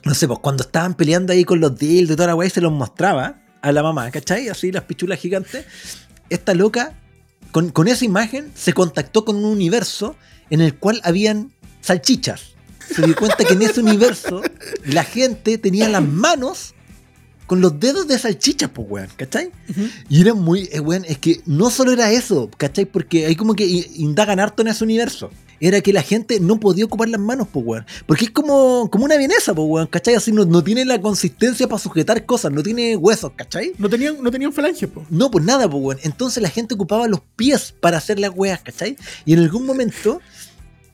No sé, pues cuando estaban peleando ahí con los dildos y toda la weá y se los mostraba a la mamá, ¿cachai? Así las pichulas gigantes. Esta loca, con, con esa imagen, se contactó con un universo en el cual habían salchichas. Se dio cuenta que en ese universo la gente tenía las manos con los dedos de salchichas, pues, weón, ¿cachai? Y era muy, eh, weón, es que no solo era eso, ¿cachai? Porque hay como que indagan harto en ese universo. Era que la gente no podía ocupar las manos, pues, weón. Porque es como, como una vienesa, pues, weón, ¿cachai? Así no, no tiene la consistencia para sujetar cosas, no tiene huesos, ¿cachai? No tenían, no tenían falange, po. No, pues nada, pues, weón. Entonces la gente ocupaba los pies para hacer las weas, ¿cachai? Y en algún momento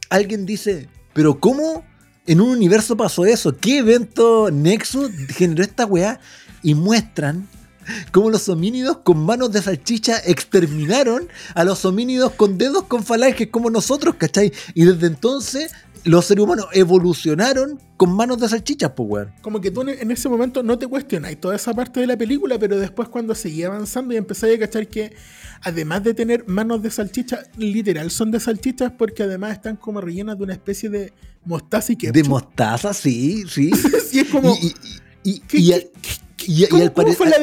alguien dice, pero ¿cómo en un universo pasó eso? ¿Qué evento Nexus generó esta wea? Y muestran cómo los homínidos con manos de salchicha exterminaron a los homínidos con dedos con falanges como nosotros, ¿cachai? Y desde entonces los seres humanos evolucionaron con manos de salchicha, pues, weón. Como que tú en- ese momento no te cuestionáis toda esa parte de la película, pero después cuando seguía avanzando y empezáis a cachar que además de tener manos de salchicha, literal son de salchichas porque además están como rellenas de una especie de mostaza y ketchup. De mostaza, sí, sí. Sí, es como... Y, y- y- ¿qué- qué- y- y ¿Cómo, al cómo fue la,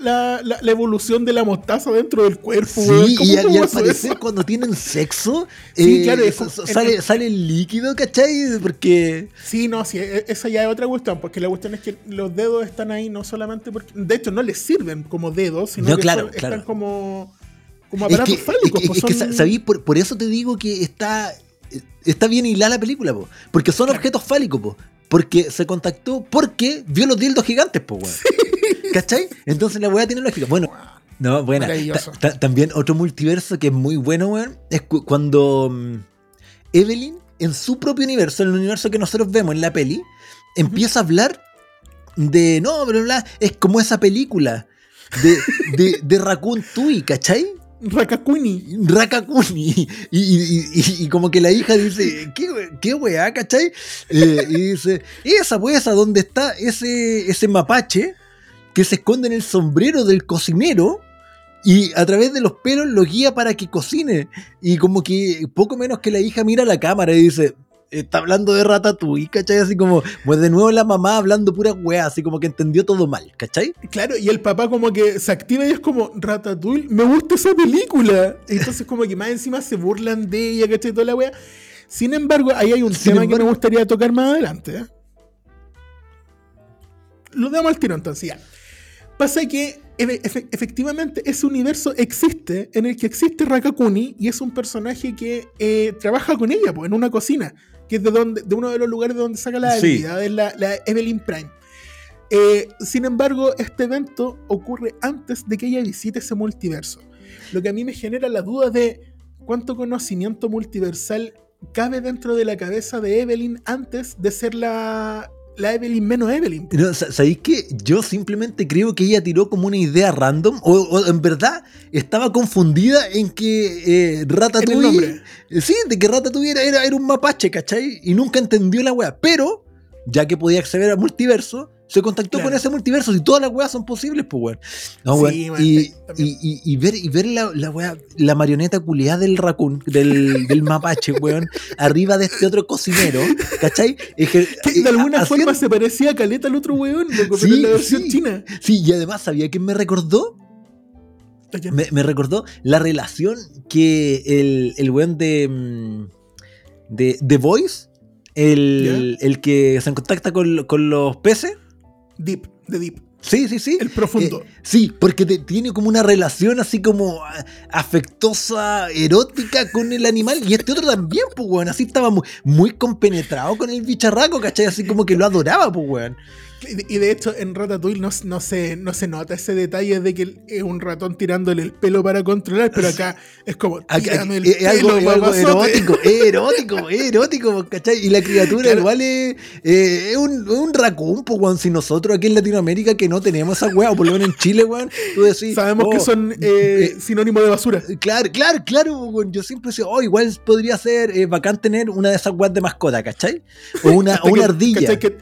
la- la- evolución de la mostaza dentro del cuerpo, Sí, y, al- y al parecer eso? cuando tienen sexo, Sí, eh, claro, sale, sale el líquido, ¿cachai? Porque... Sí, no, sí, e- esa ya es otra cuestión, porque la cuestión es que los dedos están ahí no solamente porque, de hecho, no les sirven como dedos, sino No, que claro, son- claro. están como, como Es aparatos que, fálicos. es pues es que, son- ¿sabí? Por, por eso te digo que está, está bien hilada la película, po. porque son Claro. objetos fálicos, po. Porque se contactó porque vio los dildos gigantes, po, weón. ¿cachai? Entonces la weá tiene lógica. Bueno, no, buena. Maravilloso. Ta- ta- también otro multiverso que es muy bueno, weón, es cu- cuando mm, Evelyn, en su propio universo, en el universo que nosotros vemos en la peli, empieza a hablar de, no, pero bla, es como esa película de, de, de Raccoon Tui, ¿cachai? Rakakuni. Rakakuni. Y, y- y- como que la hija dice, ¿qué, qué weá, cachai? Eh, y dice, esa pues, esa donde está ese, ese mapache que se esconde en el sombrero del cocinero y a través de los pelos lo guía para que cocine. Y como que poco menos que la hija mira a la cámara y dice, está hablando de Ratatouille, ¿cachai? Así como, pues de nuevo la mamá hablando pura weá, así como que entendió todo mal, ¿cachai? Claro, y el papá como que se activa y es como, Ratatouille, me gusta esa película. Entonces como que más encima se burlan de ella, ¿cachai? Toda la wea. Sin embargo, ahí hay un Sin tema que me gustaría tocar más adelante. ¿eh? Lo damos al tiro entonces, ya. Pasa que efe- efe- efectivamente ese universo existe, en el que existe Rakakuni y es un personaje que eh, trabaja con ella pues, en una cocina, que es de, donde, de uno de los lugares de donde saca la Sí. habilidad, es la, la Evelyn Prime. Eh, sin embargo, este evento ocurre antes de que ella visite ese multiverso. Lo que a mí me genera la duda de cuánto conocimiento multiversal cabe dentro de la cabeza de Evelyn antes de ser la, la Evelyn menos Evelyn. No, sa- ¿Sabéis que yo simplemente creo que ella tiró como una idea random? O, o en verdad estaba confundida en que eh, Ratatouille. Eh, Sí, de que Ratatouille era, era, era un mapache, ¿cachai? Y nunca entendió la weá. Pero, ya que podía acceder al multiverso, Se contactó Claro. con ese multiverso y todas las weas son posibles, pues, weón. No, weón. Sí, y, y- y- y ver, y ver la, la wea, la marioneta culiada del raccoon, del, del mapache, weón, arriba de este otro cocinero, ¿cachai? Es que, de eh, alguna forma se parecía a Caleta al otro weón, loco, pero Sí, en la versión sí. china. Sí, y además, ¿sabía quién me recordó? Me recordó la relación que el, el weón de, mm, de The Voice, el, el que se contacta con, con los peces. Deep, de Deep, Sí, sí, sí. el profundo. Eh, sí, porque te- tiene como una relación así como ah, afectosa, erótica con el animal. Y este otro también, pues, weón. Así estaba muy, muy compenetrado con el bicharraco, ¿cachai? Así como que lo adoraba, pues, weón. Y de- hecho, en Ratatouille no, no, se, no se nota ese detalle de que es un ratón tirándole el pelo para controlar, pero acá es como, tírame el es, es algo, pelo, es algo papazote". erótico, erótico, erótico, ¿cachai? Y la criatura Claro. igual es, eh, es un, un raccoon, pues. Si nosotros aquí en Latinoamérica que no tenemos esa weá, o por lo menos en Chile, weón, tú decís. Sabemos oh, que son eh, eh, sinónimo de basura. Claro, claro, claro, weón. Yo siempre decía, oh, igual podría ser eh, bacán tener una de esas weas de mascota, ¿cachai? O una, o una que- ardilla. ¿cachai que,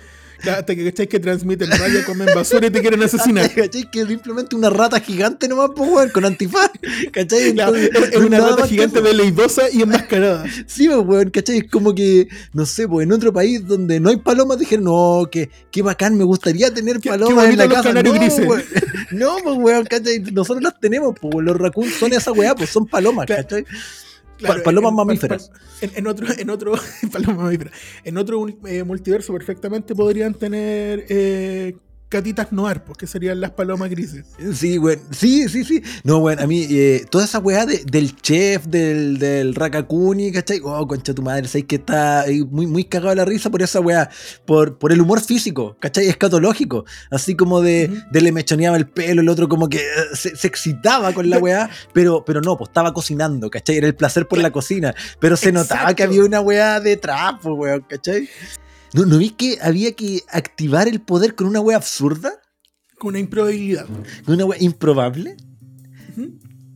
hasta que cachai que transmiten raya, comen basura y te quieren asesinar. ¿Cachai? Que simplemente una rata gigante nomás, pues, weón, con antifaz. ¿Cachai? Claro, es una rata gigante veleidosa y enmascarada. Sí, pues, weón, ¿cachai? Es como que, no sé, pues en otro país donde no hay palomas dijeron, no, que, qué bacán, me gustaría tener palomas en la casa. No, grises. weón. no, pues, weón, ¿cachai? Nosotros las tenemos, pues, los raccoons son esa weá, pues son palomas. ¿cachai? Claro, palomas en- mamíferas. En, en otro, en otro, palomas mamíferas. En otro eh, multiverso perfectamente podrían tener eh, catitas noir, pues que serían las palomas grises. Sí, weón. Sí, sí, sí. No, weón, a mí, eh, toda esa weá de- del chef, del, del Rakakuni, ¿cachai? Oh, concha tu madre, sabes que está muy, muy cagado de la risa por esa weá, por, por el humor físico, ¿cachai? Escatológico. Así como de, de le mechoneaba el pelo, el otro como que eh, se, se excitaba con la weá, pero, pero no, pues estaba cocinando, ¿cachai? Era el placer por la cocina. Pero se notaba que había una weá detrás, pues, weón, ¿cachai? ¿No, ¿No vi que había que activar el poder con una weá absurda? Con una improbabilidad. ¿Con una weá improbable?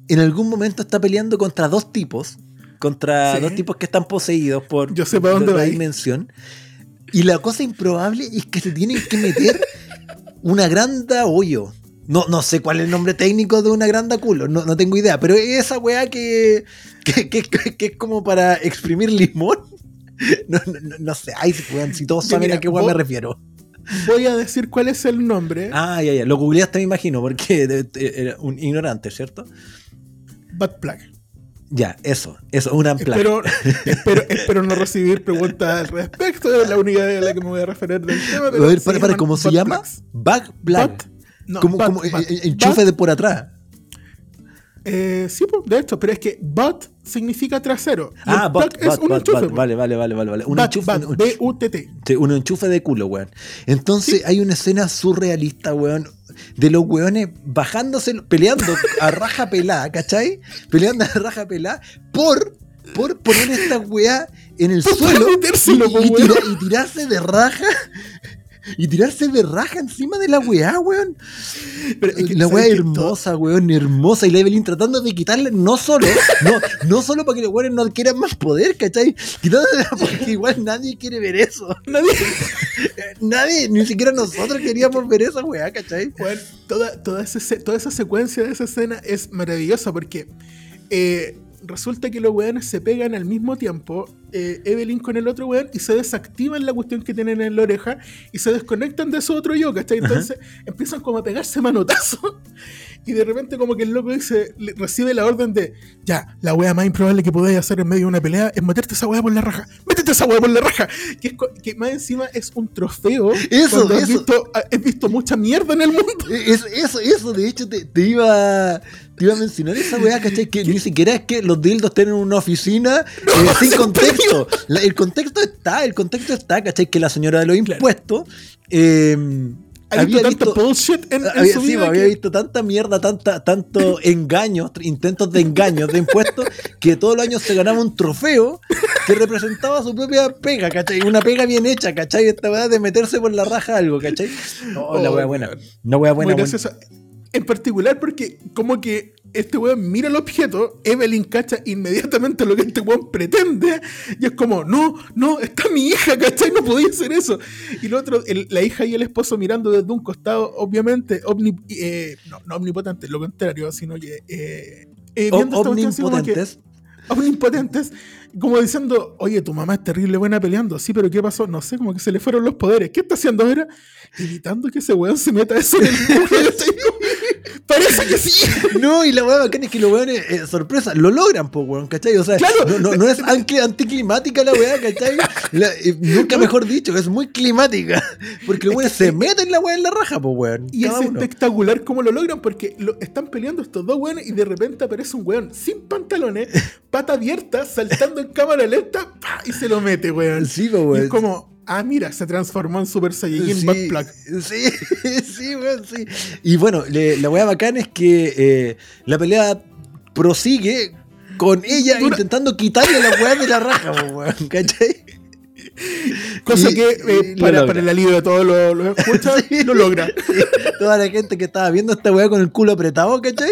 En algún momento está peleando contra dos tipos, contra Sí. dos tipos que están poseídos por Yo sé para dónde va dimensión. Y la cosa improbable es que se tienen que meter una granda hoyo. No, no sé cuál es el nombre técnico de una granda culo, no, no tengo idea, pero es esa weá que, que- que- que es como para exprimir limón. No, no, no- sé, ay, weón, si todos saben mira, a qué weá me refiero. Voy a decir cuál es el nombre. Ah, ya, ya, lo googleaste me imagino, porque de- de- era un ignorante, ¿cierto? Bad Plug. Ya, eso, eso, una amplac. Espero, espero, espero no recibir preguntas al respecto. Es la única a la que me voy a referir del tema. A pero ver, se para, para, ¿cómo se llama? Back. Butt- no, butt- como enchufe de por atrás. Eh, sí, de hecho, pero es que butt significa trasero. y Ah, butt, plug es butt, un butt, enchufe. butt. Vale, vale, vale, vale. Un Butt, enchufe, butt, B-U-T-T. sí, un enchufe de culo, weón. Entonces hay una escena surrealista, weón, de los weones bajándose, peleando a raja pelada, ¿cachai? Peleando a raja pelada por, por poner esta weá en el suelo y, y tira- y tirarse de raja. Y tirarse de raja encima de la weá, weón. Pero es que, la ¿sabes weá hermosa, weón, hermosa. Y la Evelyn tratando de quitarle, no solo, no, no solo para que los weones no adquieran más poder, ¿cachai? Quitándole porque igual nadie quiere ver eso. Nadie- Nadie, ni siquiera nosotros queríamos ver esa weá, ¿cachai? Bueno, toda, toda, ese se- toda esa secuencia de esa escena es maravillosa porque eh, resulta que los weones se pegan al mismo tiempo, eh, Evelyn con el otro weón, y se desactivan la cuestión que tienen en la oreja y se desconectan de su otro yo, ¿cachai? Entonces empiezan como a pegarse manotazo y de repente como que el loco dice, le- recibe la orden de, ya, la wea más improbable que podáis hacer en medio de una pelea es meterte esa wea por la raja, métete esa wea por la raja, que, es que más encima es un trofeo. Eso, cuando has eso. visto, has visto mucha mierda en el mundo. Eso, eso, eso, de hecho, te, te iba, te iba a mencionar esa weá, ¿cachai? Que ni siquiera es que los dildos tienen una oficina eh, sin contexto. La- el contexto está, el contexto está, ¿cachai? Que la señora de los impuestos eh, había visto bullshit en, en había, su sí, vida. había que- visto tanta mierda, tanta, tanto engaños, intentos de engaños de impuestos, que todos los años se ganaba un trofeo que representaba su propia pega, ¿cachai? Una pega bien hecha, ¿cachai? Esta weá de meterse por la raja algo, ¿cachai? No, la Oh, weá buena. Una weá buena. muy buena. graciosa. En particular porque como que este weón mira el objeto, Evelyn cacha inmediatamente lo que este weón pretende, y es como, no, no, está mi hija, ¿cachai? No podía hacer eso. Y lo otro, el- la hija y el esposo mirando desde un costado, obviamente, omni- eh, no, no omnipotente, lo contrario, sino que... Eh, eh, omnipotentes. omnipotentes, como diciendo, oye, tu mamá es terrible buena peleando, sí, pero ¿qué pasó? No sé, como que se le fueron los poderes. ¿Qué está haciendo ahora? Evitando que ese weón se meta eso en el culo. Parece que sí. No, y la weá bacana es que los weones, eh, sorpresa, lo logran, po, weón, ¿cachai? O sea, Claro. no, no, no es anti- anticlimática la weá, ¿cachai? La- eh, nunca mejor dicho, es muy climática. Porque los weones se meten la weá en la raja, po, weón. Y es uno. espectacular cómo lo logran porque lo, están peleando estos dos weones y de repente aparece un weón sin pantalones, pata abierta, saltando en cámara lenta ¡pa! y se lo mete, weón. Sí, po, Y weón. es como, ah, mira, se transformó en Super Saiyajin Sí, Backplug. sí, sí, weón, sí. Y bueno, le- la weá bacana es que eh, la pelea prosigue con ella Dura- intentando quitarle la weá de la raja, weón, ¿cachai? Cosa Y- que eh, lo para, para el alivio de todos los los escuchas, Sí. lo logra. Toda la gente que estaba viendo esta weá con el culo apretado, ¿cachai?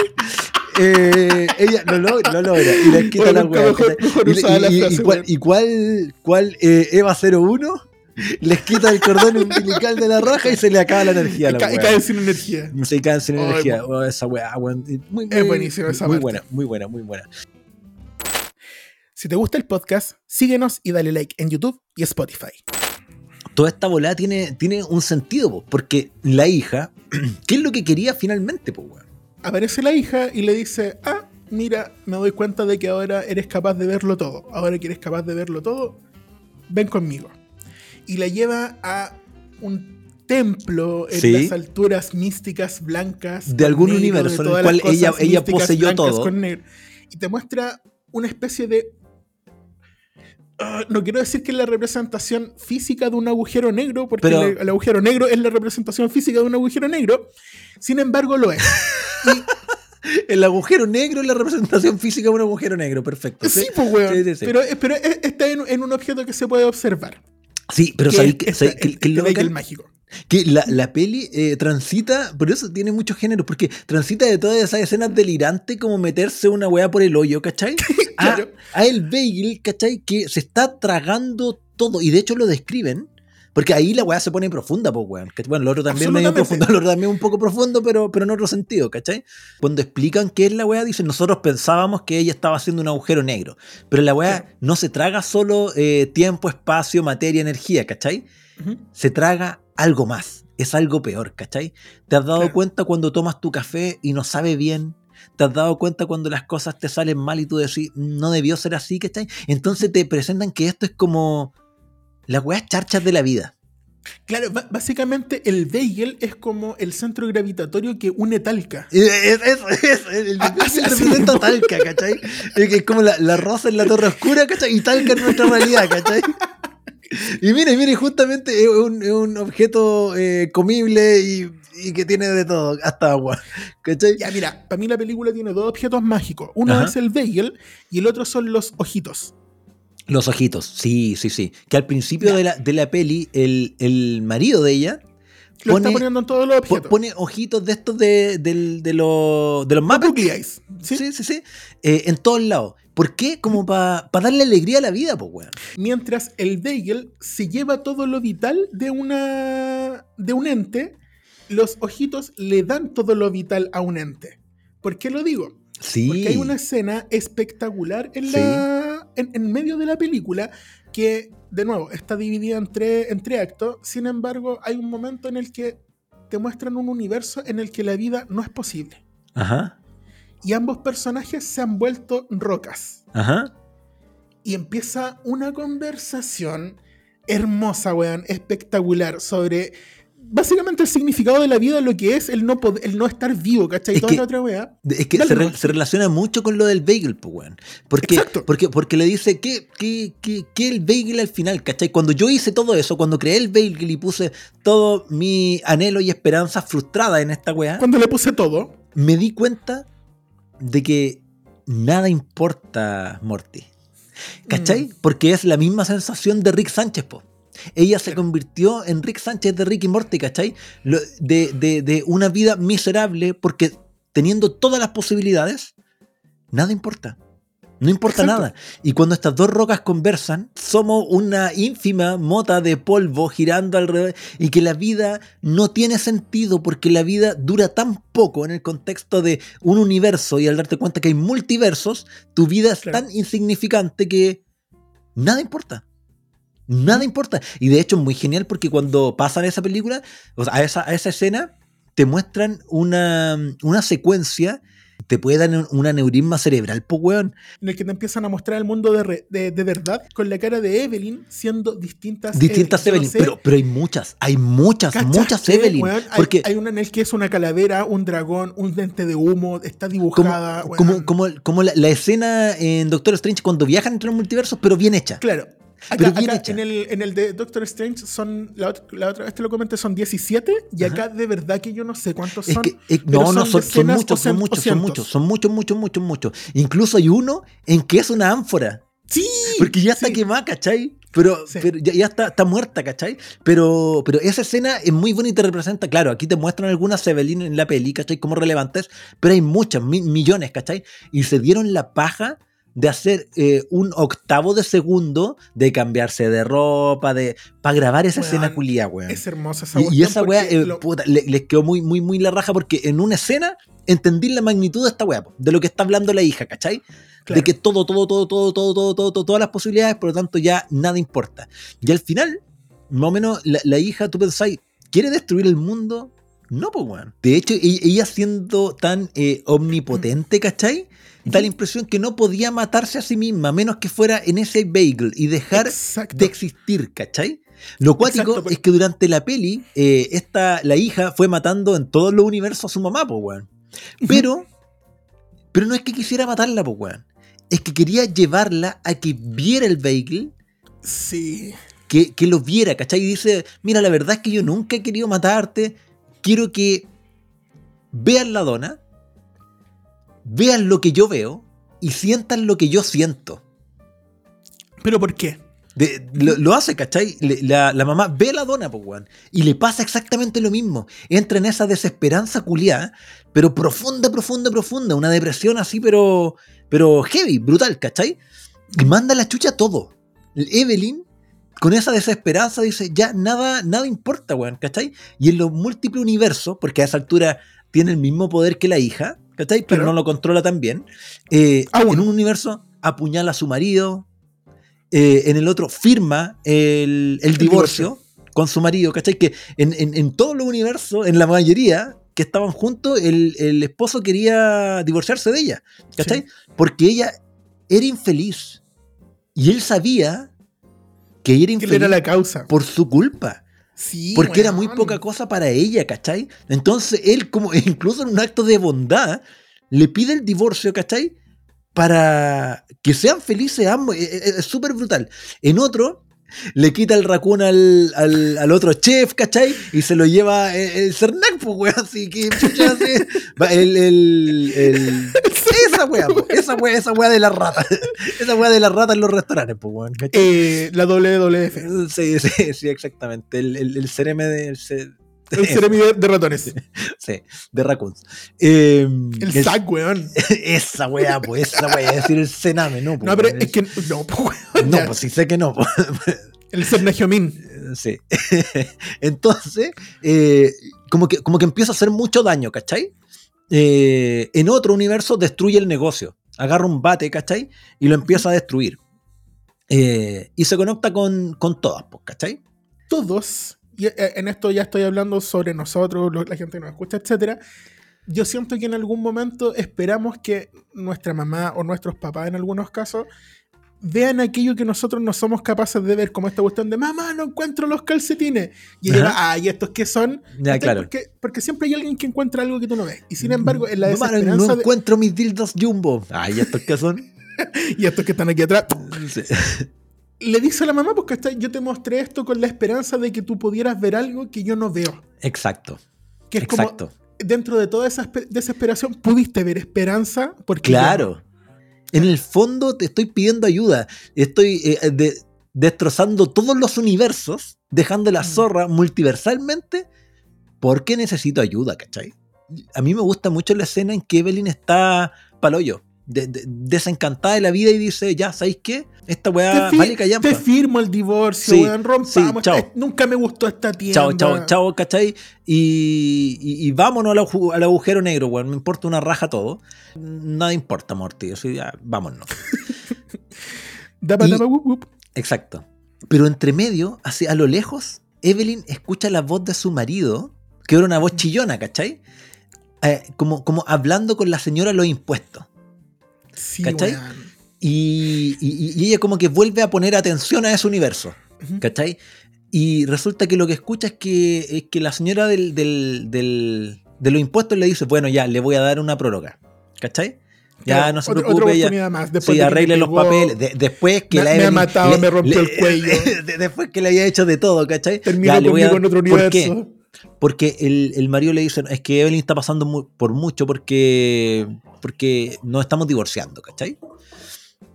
Eh, ella lo, logra- lo logra y les quita Bueno, la weá. mejor- mejor Y- y- y cuál, cuál, eh, Eva 01 les quita el cordón umbilical de la raja y se le acaba la energía a Y, la ca- y caen sin energía. Se quedan sin energía. Oh, esa weá, weón. Muy, Es buenísima esa Muy parte. buena, muy buena, muy buena. Si te gusta el podcast, síguenos y dale like en YouTube y Spotify. Toda esta volada tiene, tiene un sentido, po, porque la hija, ¿qué es lo que quería finalmente, po, weón? Aparece la hija y le dice, ah, mira, me doy cuenta de que ahora eres capaz de verlo todo. Ahora que eres capaz de verlo todo, ven conmigo. Y la lleva a un templo en Sí. las alturas místicas blancas. De algún negro, universo de en el cual ella- ella poseyó todo. Y te muestra una especie de ah, no quiero decir que es la representación física de un agujero negro, porque Pero- el, el agujero negro es la representación física de un agujero negro. Sin embargo, lo es. El agujero negro es la representación física de un agujero negro, perfecto. Sí, pues, weón. Sí, sí, sí. Pero, pero es- está en, en un objeto que se puede observar. Sí, pero ¿sabéis que, sabéis que- que bagel bacán? mágico. Que la, la peli eh, transita, por eso tiene muchos géneros, porque transita de todas esas escenas delirantes como meterse una weá por el hoyo, ¿cachai? A, Claro. a el bagel, ¿cachai? Que se está tragando todo, y de hecho lo describen, porque ahí la weá se pone profunda, pues weón. Bueno, lo otro también medio profundo, lo otro también un poco profundo, pero, pero en otro sentido, ¿cachai? Cuando explican qué es la weá, dicen, nosotros pensábamos que ella estaba haciendo un agujero negro, pero la weá no se traga solo eh, tiempo, espacio, materia, energía, ¿cachai? Ujú. se traga algo más, es algo peor, ¿cachai? ¿Te has dado Claro. cuenta cuando tomas tu café y no sabe bien? ¿Te has dado cuenta cuando las cosas te salen mal y tú decís, no debió ser así, ¿cachai? Entonces te presentan que esto es como las weas charchas de la vida. Claro, básicamente el bagel es como el centro gravitatorio que une Talca. Es, es, es, el Ah, así- el así representa. Talca, ¿cachai? Es que es como la, la rosa en la torre oscura, ¿cachai? Y Talca en nuestra realidad, ¿cachai? Y mire, mire, justamente es un, es un objeto eh, comible y, y que tiene de todo, hasta agua, ¿cachai? Ya, mira, para mí la película tiene dos objetos mágicos. Uno Ajá. es el bagel y el otro son los ojitos. Los ojitos, sí, sí, sí. Que al principio de la, de la peli, el, el marido de ella Lo Pone- está poniendo en todos los objetos. pone ojitos de estos de, del- de, los- de los mapas. ¿sí? Sí, sí, sí. eh, en todos lados. ¿Por qué? Como para darle alegría a la vida, pues, weón. Mientras el bagel se lleva todo lo vital de una de un ente, los ojitos le dan todo lo vital a un ente. ¿Por qué lo digo? Sí. Porque hay una escena espectacular en, la, en, en medio de la película que, de nuevo, está dividida en tres, en tres actos. Sin embargo, hay un momento en el que te muestran un universo en el que la vida no es posible. Ajá, Y ambos personajes se han vuelto rocas. ajá. Y empieza una conversación hermosa, weón, espectacular, sobre básicamente el significado de la vida, lo que es el no, pod- el no estar vivo, ¿cachai? Es Toda que- la otra. De- Es que se, re- nomás. se relaciona mucho con lo del bagel, pues, weón. Porque, Exacto. porque, porque le dice que, que, que, que el bagel al final, ¿cachai? Cuando yo hice todo eso, cuando creé el bagel y puse todo mi anhelo y esperanza frustrada en esta weá, Cuando le puse todo, me di cuenta de que nada importa, Morty. ¿Cachai? Mm. Porque es la misma sensación de Rick Sánchez, po. Ella se convirtió en Rick Sánchez de Rick y Morty, ¿cachai? De, de- de una vida miserable porque teniendo todas las posibilidades, nada importa. No importa Exacto. nada. Y cuando estas dos rocas conversan, somos una ínfima mota de polvo girando alrededor y que la vida no tiene sentido porque la vida dura tan poco en el contexto de un universo y al darte cuenta que hay multiversos, tu vida es Claro. tan insignificante que nada importa. Nada importa. Y de hecho es muy genial porque cuando pasan esa película, o sea, a esa, a esa escena, te muestran una, una secuencia, te puede dar un- una neurisma cerebral, po weón. En el que te empiezan a mostrar el mundo de, re- de, de verdad con la cara de Evelyn siendo distintas Distintas Evelyn. Evelyn, Yo no sé, pero, pero hay muchas, hay muchas, ¿cachaste, muchas Evelyn. weón? Porque hay una en el que es una calavera, un dragón, un dente de humo, está dibujada. como, como, como la, la escena en Doctor Strange cuando viajan entre los multiversos, pero bien hecha. Claro. Acá, acá en, el, en el de Doctor Strange son, la, ot- la otra vez te lo comenté, son 17 y Ajá. acá de verdad que yo no sé cuántos Es son. que, eh, pero no, no, son, son muchos, son muchos, son muchos, son muchos, muchos, muchos, muchos. Incluso hay uno en que es una ánfora. Sí, Porque ya está sí. quemada, ¿cachai? Pero, Sí. pero ya, ya está, está muerta, ¿cachai? Pero, pero esa escena es muy bonita y te representa, claro, aquí te muestran algunas Evelyn en la peli, ¿cachai? Como relevantes, pero hay muchas, mi- millones, ¿cachai? Y se dieron la paja de hacer eh, un octavo de segundo de cambiarse de ropa, de para grabar esa escena culia, weón. Es hermosa esa Y, y esa weá, eh, lo- puta, le- les quedó muy, muy, muy la raja porque en una escena entendí la magnitud de esta weá, de lo que está hablando la hija, ¿cachai? claro. De que todo, todo, todo, todo, todo, todo, todo, todo, todas las posibilidades, por lo tanto ya nada importa. Y al final, más o menos, la, la hija, tú pensáis, ¿quiere destruir el mundo? No, pues, weón. De hecho, ella siendo tan eh, omnipotente, ¿cachai? Da la impresión que no podía matarse a sí misma, menos que fuera en ese bagel y dejar Exacto. de existir, ¿cachai? Lo cuático Exacto, pero- es que durante la peli, eh, esta, la hija fue matando en todos los universos a su mamá, pues, weón. Pero, pero no es que quisiera matarla, pues, weón. Es que quería llevarla a que viera el bagel, Sí. que, que lo viera, ¿cachai? Y dice, mira, la verdad es que yo nunca he querido matarte, quiero que vean la dona, vean lo que yo veo y sientan lo que yo siento. ¿Pero por qué? De- lo, lo hace, ¿cachai? Le- la, la mamá ve a la dona, pues, weón. Y le pasa exactamente lo mismo. Entra en esa desesperanza culiada, pero profunda, profunda, profunda. Una depresión así, pero, pero heavy, brutal, ¿cachai? Y manda la chucha todo. Evelyn, con esa desesperanza, dice, ya nada, nada importa, weón, ¿cachai? Y en los múltiples universos, porque a esa altura tiene el mismo poder que la hija, ¿cachai? Pero no lo controla tan bien. eh, Aún. en un universo apuñala a su marido, eh, en el otro firma el, el divorcio, con su marido, ¿cachai? Que en, en- en todos los universos, en la mayoría que estaban juntos, el, el esposo quería divorciarse de ella, ¿cachai? Sí. Porque ella era infeliz. Y él sabía que era Que infeliz era la causa. por su culpa. Sí, Porque era muy poca cosa para ella, ¿cachai? Entonces él, como incluso en un acto de bondad, le pide el divorcio, ¿cachai? Para que sean felices ambos. Es- Es es súper brutal. En otro, le quita el raccoon al, al, al otro chef, ¿cachai? Y se lo lleva el, el Cernac, pues, weón. Así que, así, el, el, el- esa weá, esa weá, esa weá de la rata. Esa weá de la rata en los restaurantes, pues, weón. Eh, la WWF. Sí, sí, sí, exactamente. El, el, el CRM de, el El de, de ratones. sí, de Raccoons. Eh, El SAC, weón. Esa weá, pues, esa weá, es decir, el Sename, ¿no? po, No, pero es que. No, pues, weón. No, pues sí sé que no. po. El Cernagiomín. Sí. Entonces, eh, como, que, como que empieza a hacer mucho daño, ¿cachai? Eh, en otro universo destruye el negocio. Agarra un bate, ¿cachai? Y lo empieza a destruir. Eh, y se conecta con, con todas, pues, ¿cachai? Todos. Y eh, en esto ya estoy hablando sobre nosotros, la gente que nos escucha, etcétera. Yo siento que en algún momento esperamos que nuestra mamá o nuestros papás, en algunos casos, vean aquello que nosotros no somos capaces de ver, como esta cuestión de mamá, no encuentro los calcetines. Y ella Ajá. ah, ¿y estos qué son? Ya, ¿Cachai? claro. Porque, porque siempre hay alguien que encuentra algo que tú no ves. Y sin embargo, en la Mamá, no desesperanza de- encuentro mis dildos jumbo. Ay, ¿estos qué son? y estos que están aquí atrás, Sí. le dice a la mamá, porque yo te mostré esto con la esperanza de que tú pudieras ver algo que yo no veo. Exacto. Que es como, dentro de toda esa espe- desesperación, pudiste ver esperanza. Porque Claro. En el fondo te estoy pidiendo ayuda. Estoy eh, de- destrozando todos los universos, dejando la Mm. zorra multiversalmente, porque necesito ayuda, ¿cachai? a mí me gusta mucho la escena en que Evelyn está paloyo, de, de- desencantada de la vida y dice, ya, ¿sabéis qué? Esta weá Te, vale callampa. te firmo el divorcio, Sí, weón. Rompamos. sí, chao. Nunca me gustó esta tienda. Chao, chao, chao, ¿cachai? Y, y, y vámonos al, agu- al agujero negro, weón. Me importa una raja todo. Nada importa, Morty. Ya, vámonos. Wup, wup. Exacto. Pero entre medio, así a lo lejos, Evelyn escucha la voz de su marido, que era una voz chillona, ¿cachai? Eh, como, como hablando con la señora los impuestos. Sí, ¿Cachai? weón. Y, y- y ella como que vuelve a poner atención a ese universo. Y resulta que lo que escucha es que, es que la señora del, del- del- de los impuestos le dice, bueno, ya, le voy a dar una prórroga. ¿Cachai? Ya Claro, no se preocupe, ya. más. Sí, de arregle los pegó, papeles. De- después que me- la me ha Evelyn matado, me rompió el cuello. de- después que le había hecho de todo, ¿cachai? Terminó a conmigo en otro ¿Por qué? Porque el, el marido le dice, es que Evelyn está pasando por mucho porque, porque nos estamos divorciando, ¿cachai?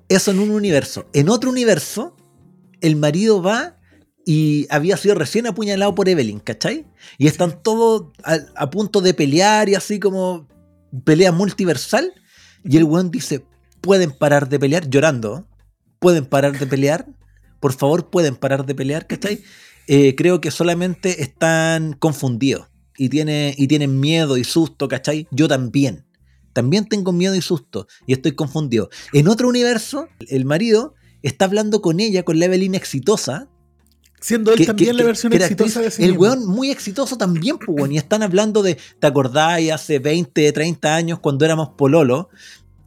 Eso en un universo. En otro universo, el marido va y había sido recién apuñalado por Evelyn, ¿cachai? Y están todos a, a punto de pelear y así como pelea multiversal. Y el weón dice, pueden parar de pelear, llorando, pueden parar de pelear, por favor pueden parar de pelear, ¿cachai? Eh, creo que solamente están confundidos y, tiene, y tienen miedo y susto, ¿cachai? Yo también. También tengo miedo y susto y estoy confundido. En otro universo, el marido está hablando con ella, con la Evelyn exitosa. Siendo él que- también que- la versión que exitosa de sí El mismo. weón muy exitoso también, pues, y están hablando de, ¿te acordáis hace 20, 30 años cuando éramos pololo?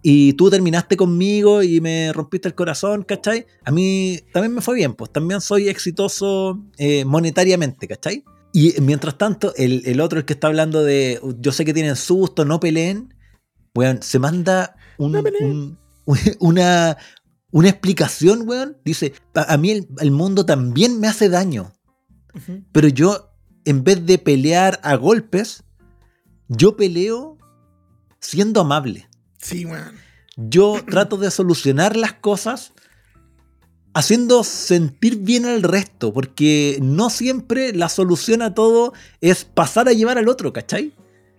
Y tú terminaste conmigo y me rompiste el corazón, ¿cachai? A mí también me fue bien, pues también soy exitoso eh, monetariamente, ¿cachai? Y mientras tanto, el, el otro, el que está hablando de, yo sé que tienen susto, no peleen, weón, se manda un- No peleen. un- una, una explicación, weón. Dice, a, a mí el, el mundo también me hace daño, pero yo, en vez de pelear a golpes, yo peleo siendo amable. Sí, weón. Yo trato de solucionar las cosas haciendo sentir bien al resto, porque no siempre la solución a todo es pasar a llevar al otro, ¿cachai?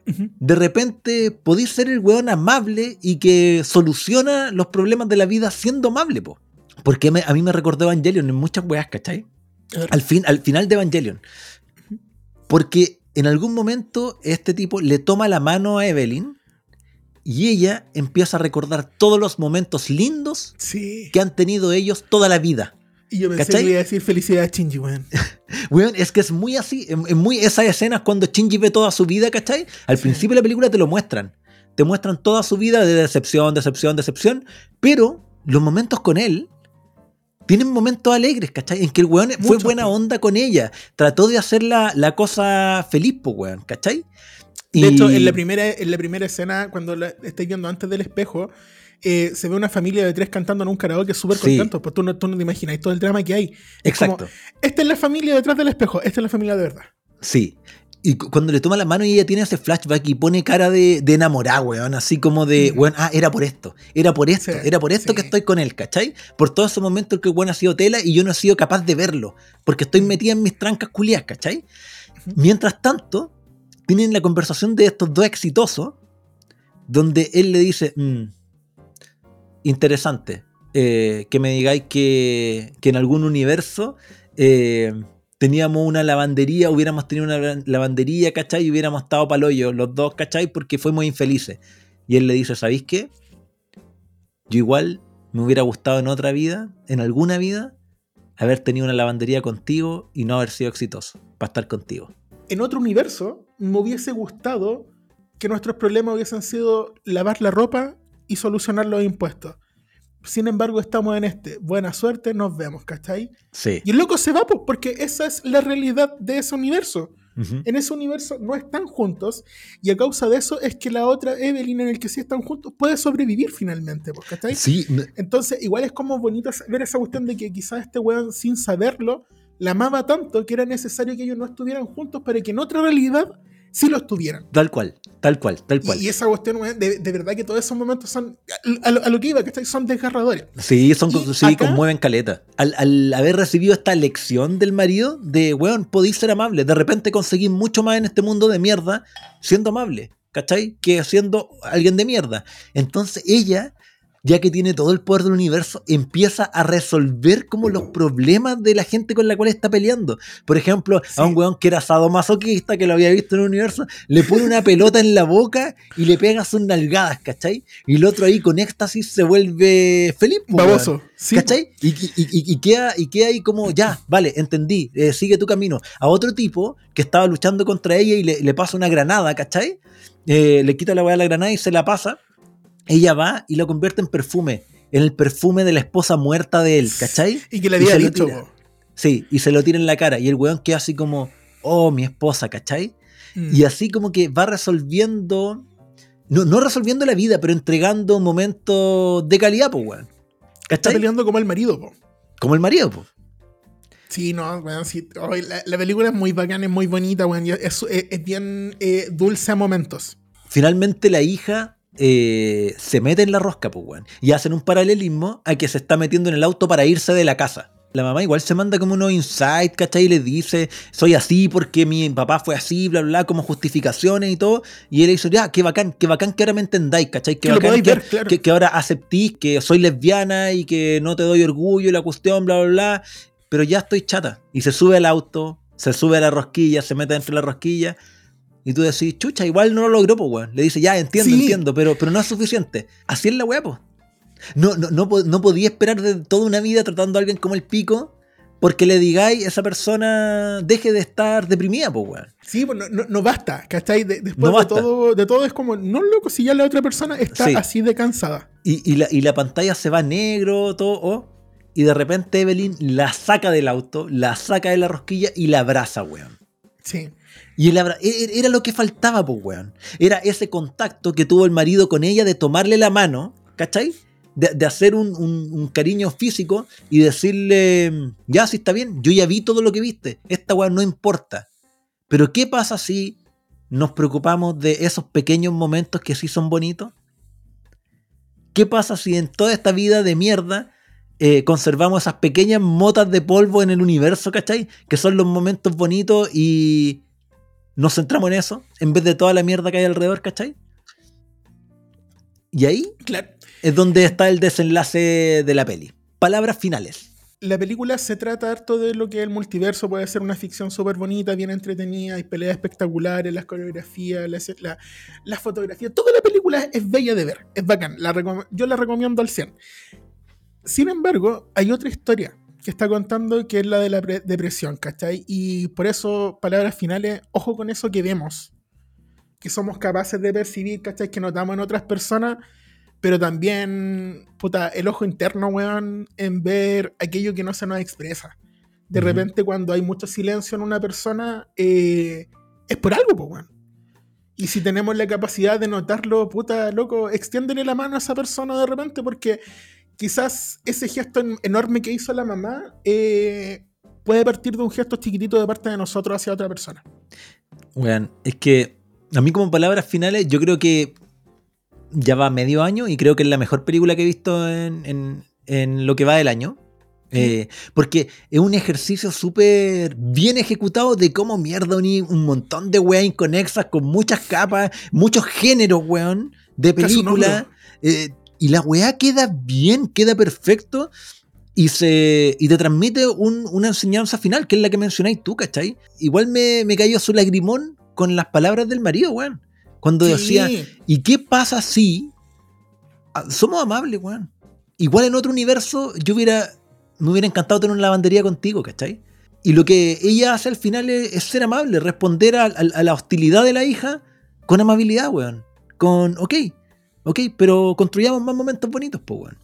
De repente podéis ser el weón amable y que soluciona los problemas de la vida siendo amable, po. Porque me- a mí me recordó Evangelion en muchas weas, ¿cachai? Al, fin, al final de Evangelion. Porque en algún momento este tipo le toma la mano a Evelyn y ella empieza a recordar todos los momentos lindos Sí. que han tenido ellos toda la vida. Y yo pensé ¿Cachai? que iba a decir felicidad a Shinji, weón. Weón, es que es muy así, es muy esas escenas cuando Shinji ve toda su vida, ¿cachai? Al Sí. principio de la película te lo muestran. Te muestran toda su vida de decepción, decepción, decepción. Pero los momentos con él tienen momentos alegres, ¿cachai? En que el weón fue Muchos, buena onda con ella. Trató de hacer la, la cosa feliz, pues, weón, ¿cachai? De hecho, en la, primera, en la primera escena, cuando la estáis viendo antes del espejo, eh, se ve una familia de tres cantando en un karaoke súper Sí. contentos. Pues tú no, tú no te imaginas todo el drama que hay. Es Exacto. como, esta es la familia detrás del espejo, esta es la familia de verdad. Sí. Y cu- cuando le toma la mano y ella tiene ese flashback y pone cara de, de enamorada, weón. Así como de, Mm. weón, ah, era por esto, era por esto, Sí, era por esto que estoy con él, ¿cachai? Por todos esos momentos que weón ha sido tela y yo no he sido capaz de verlo. Porque estoy Mm. metida en mis trancas culias, ¿cachai? Mientras tanto, tienen la conversación de estos dos exitosos, donde él le dice, "Mm, interesante, eh, que me digáis que, que en algún universo eh, teníamos una lavandería, hubiéramos tenido una la- lavandería, ¿cachai? Y hubiéramos estado pa'l hoyo los dos, ¿cachai? Porque fuimos infelices. Y él le dice, ¿sabéis qué? Yo igual me hubiera gustado en otra vida, en alguna vida, haber tenido una lavandería contigo y no haber sido exitoso para estar contigo. En otro universo, me hubiese gustado que nuestros problemas hubiesen sido lavar la ropa y solucionar los impuestos. Sin embargo, estamos en este. Buena suerte, nos vemos, ¿cachai? Sí. Y el loco se va, pues, porque esa es la realidad de ese universo. En ese universo no están juntos y a causa de eso es que la otra Evelyn en el que sí están juntos puede sobrevivir finalmente, ¿cachai? Sí, Entonces, igual es como bonito ver esa cuestión de que quizás este weón, sin saberlo, la amaba tanto que era necesario que ellos no estuvieran juntos para que en otra realidad sí lo estuvieran. tal cual, tal cual, tal cual. Y, y esa cuestión, de, de verdad que todos esos momentos son, a, a lo, a lo que iba, ¿cachai? Son desgarradores. Sí, son, sí acá- conmueven caleta. Al, al haber recibido esta lección del marido de, weón, podéis ser amable. De repente conseguís mucho más en este mundo de mierda siendo amable. ¿cachai? Que siendo alguien de mierda. Entonces ella ya que tiene todo el poder del universo, empieza a resolver como los problemas de la gente con la cual está peleando. Por ejemplo, a un weón que era sadomasoquista, que lo había visto en el universo, le pone una pelota en la boca y le pega sus nalgadas, ¿cachai? Y el otro ahí con éxtasis se vuelve feliz. Baboso. ¿Cachai? Y, queda, y queda ahí como, ya, vale, entendí, eh, sigue tu camino. A otro tipo que estaba luchando contra ella y le, pasa una granada, ¿cachai? Eh, le quita la weá de la granada y se la pasa ella va y lo convierte en perfume, en el perfume de la esposa muerta de él, ¿cachai? Y que le había dicho. Sí, y se lo tira en la cara. Y el weón queda así como, oh, mi esposa, ¿cachai? Mm. Y así como que va resolviendo, no, no resolviendo la vida, pero entregando momentos de calidad, pues, weón. ¿Cachai? Está peleando como el marido, po. Como el marido, pues. Sí, no, weón, sí. la, película es muy bacana, es muy bonita, weón. Es, bien eh, dulce a momentos. Finalmente la hija eh, se mete en la rosca, pues, weón. Y hacen un paralelismo a que se está metiendo en el auto para irse de la casa. La mamá igual se manda como unos insights, ¿cachai? Y le dice, soy así porque mi papá fue así, bla, bla, como justificaciones y todo. Y él dice, ya, qué bacán, qué bacán que ahora me entendáis, ¿cachai? Qué bacán que, que, ahora aceptís que soy lesbiana y que no te doy orgullo y la cuestión, bla, bla, bla. Pero ya estoy chata. Y se sube al auto, se sube a la rosquilla, se mete dentro de la rosquilla y tú decís, chucha, igual no lo logró, pues, weón. Le dice, ya, entiendo, entiendo, pero, pero no es suficiente. Así es la weá, pues. No, no, no, podía esperar de toda una vida tratando a alguien como el pico porque le digáis esa persona deje de estar deprimida, pues, weón. Sí, pues no, no, basta, ¿cachai? después de, todo, de todo es como, no loco, si ya la otra persona está así de cansada. Y, la, y la pantalla se va negro, todo, y de repente Evelyn la saca del auto, la saca de la rosquilla y la abraza, weón. Sí. Y e, e, era lo que faltaba, pues, weón. Era ese contacto que tuvo el marido con ella de tomarle la mano, ¿cachai? De, hacer un, cariño físico y decirle, ya, si está bien, yo ya vi todo lo que viste, esta weón no importa. Pero ¿qué pasa si nos preocupamos de esos pequeños momentos que sí son bonitos? ¿Qué pasa si en toda esta vida de mierda eh, conservamos esas pequeñas motas de polvo en el universo, ¿cachai? Que son los momentos bonitos y, nos centramos en eso, en vez de toda la mierda que hay alrededor, ¿cachai? Y ahí es donde está el desenlace de la peli. Palabras finales. La película se trata harto de lo que el multiverso puede ser una ficción súper bonita, bien entretenida, hay peleas espectaculares, las coreografías, la, la, fotografía. Toda la película es bella de ver, es bacán. yo la recomiendo al 100. Sin embargo, hay otra historia que está contando, que es la de la depresión, ¿cachai? Y por eso, palabras finales, ojo con eso que vemos, que somos capaces de percibir, ¿cachai? Que notamos en otras personas, pero también, puta, el ojo interno, weón, en ver aquello que no se nos expresa. De repente, cuando hay mucho silencio en una persona, eh, es por algo, pues, weón. Y si tenemos la capacidad de notarlo, puta, loco, extiéndele la mano a esa persona de repente, porque quizás ese gesto enorme que hizo la mamá eh, puede partir de un gesto chiquitito de parte de nosotros hacia otra persona. Bueno, es que a mí como palabras finales, yo creo que ya va medio año y creo que es la mejor película que he visto en, lo que va del año. Eh, porque es un ejercicio súper bien ejecutado de cómo mierda unir un montón de weas inconexas con muchas capas, muchos géneros, weón, de película. Y la weá queda bien, queda perfecto. Y, se, y te transmite una enseñanza final, que es la que mencionáis tú, ¿cachai? Igual me, me cayó su lagrimón con las palabras del marido, weón. Cuando decía, ¿y qué pasa si somos amables, weón? Igual en otro universo yo hubiera, me hubiera encantado tener una lavandería contigo, ¿cachai? Y lo que ella hace al final es, ser amable, responder a, a, la hostilidad de la hija con amabilidad, weón. Con, ok, Ok, pero construyamos más momentos bonitos, pues, weón.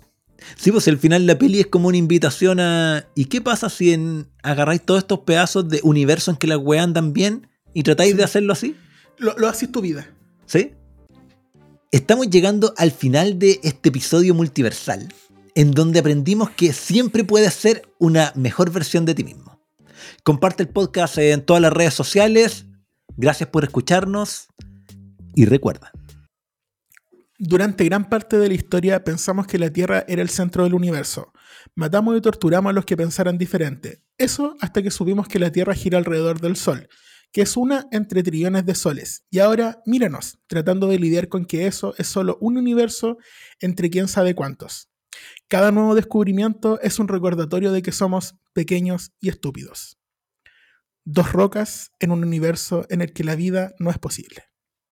Sí, pues al final la peli es como una invitación a. ¿Y qué pasa si en, agarráis todos estos pedazos de universo en que las weas andan bien y tratáis de hacerlo así? Lo, lo haces tu vida. ¿Sí? Estamos llegando al final de este episodio multiversal, en donde aprendimos que siempre puedes ser una mejor versión de ti mismo. Comparte el podcast en todas las redes sociales. Gracias por escucharnos y recuerda durante gran parte de la historia pensamos que la Tierra era el centro del universo. Matamos y torturamos a los que pensaran diferente. Eso hasta que supimos que la Tierra gira alrededor del Sol, que es una entre trillones de soles. Y ahora míranos, tratando de lidiar con que eso es solo un universo entre quién sabe cuántos. Cada nuevo descubrimiento es un recordatorio de que somos pequeños y estúpidos. Dos rocas en un universo en el que la vida no es posible.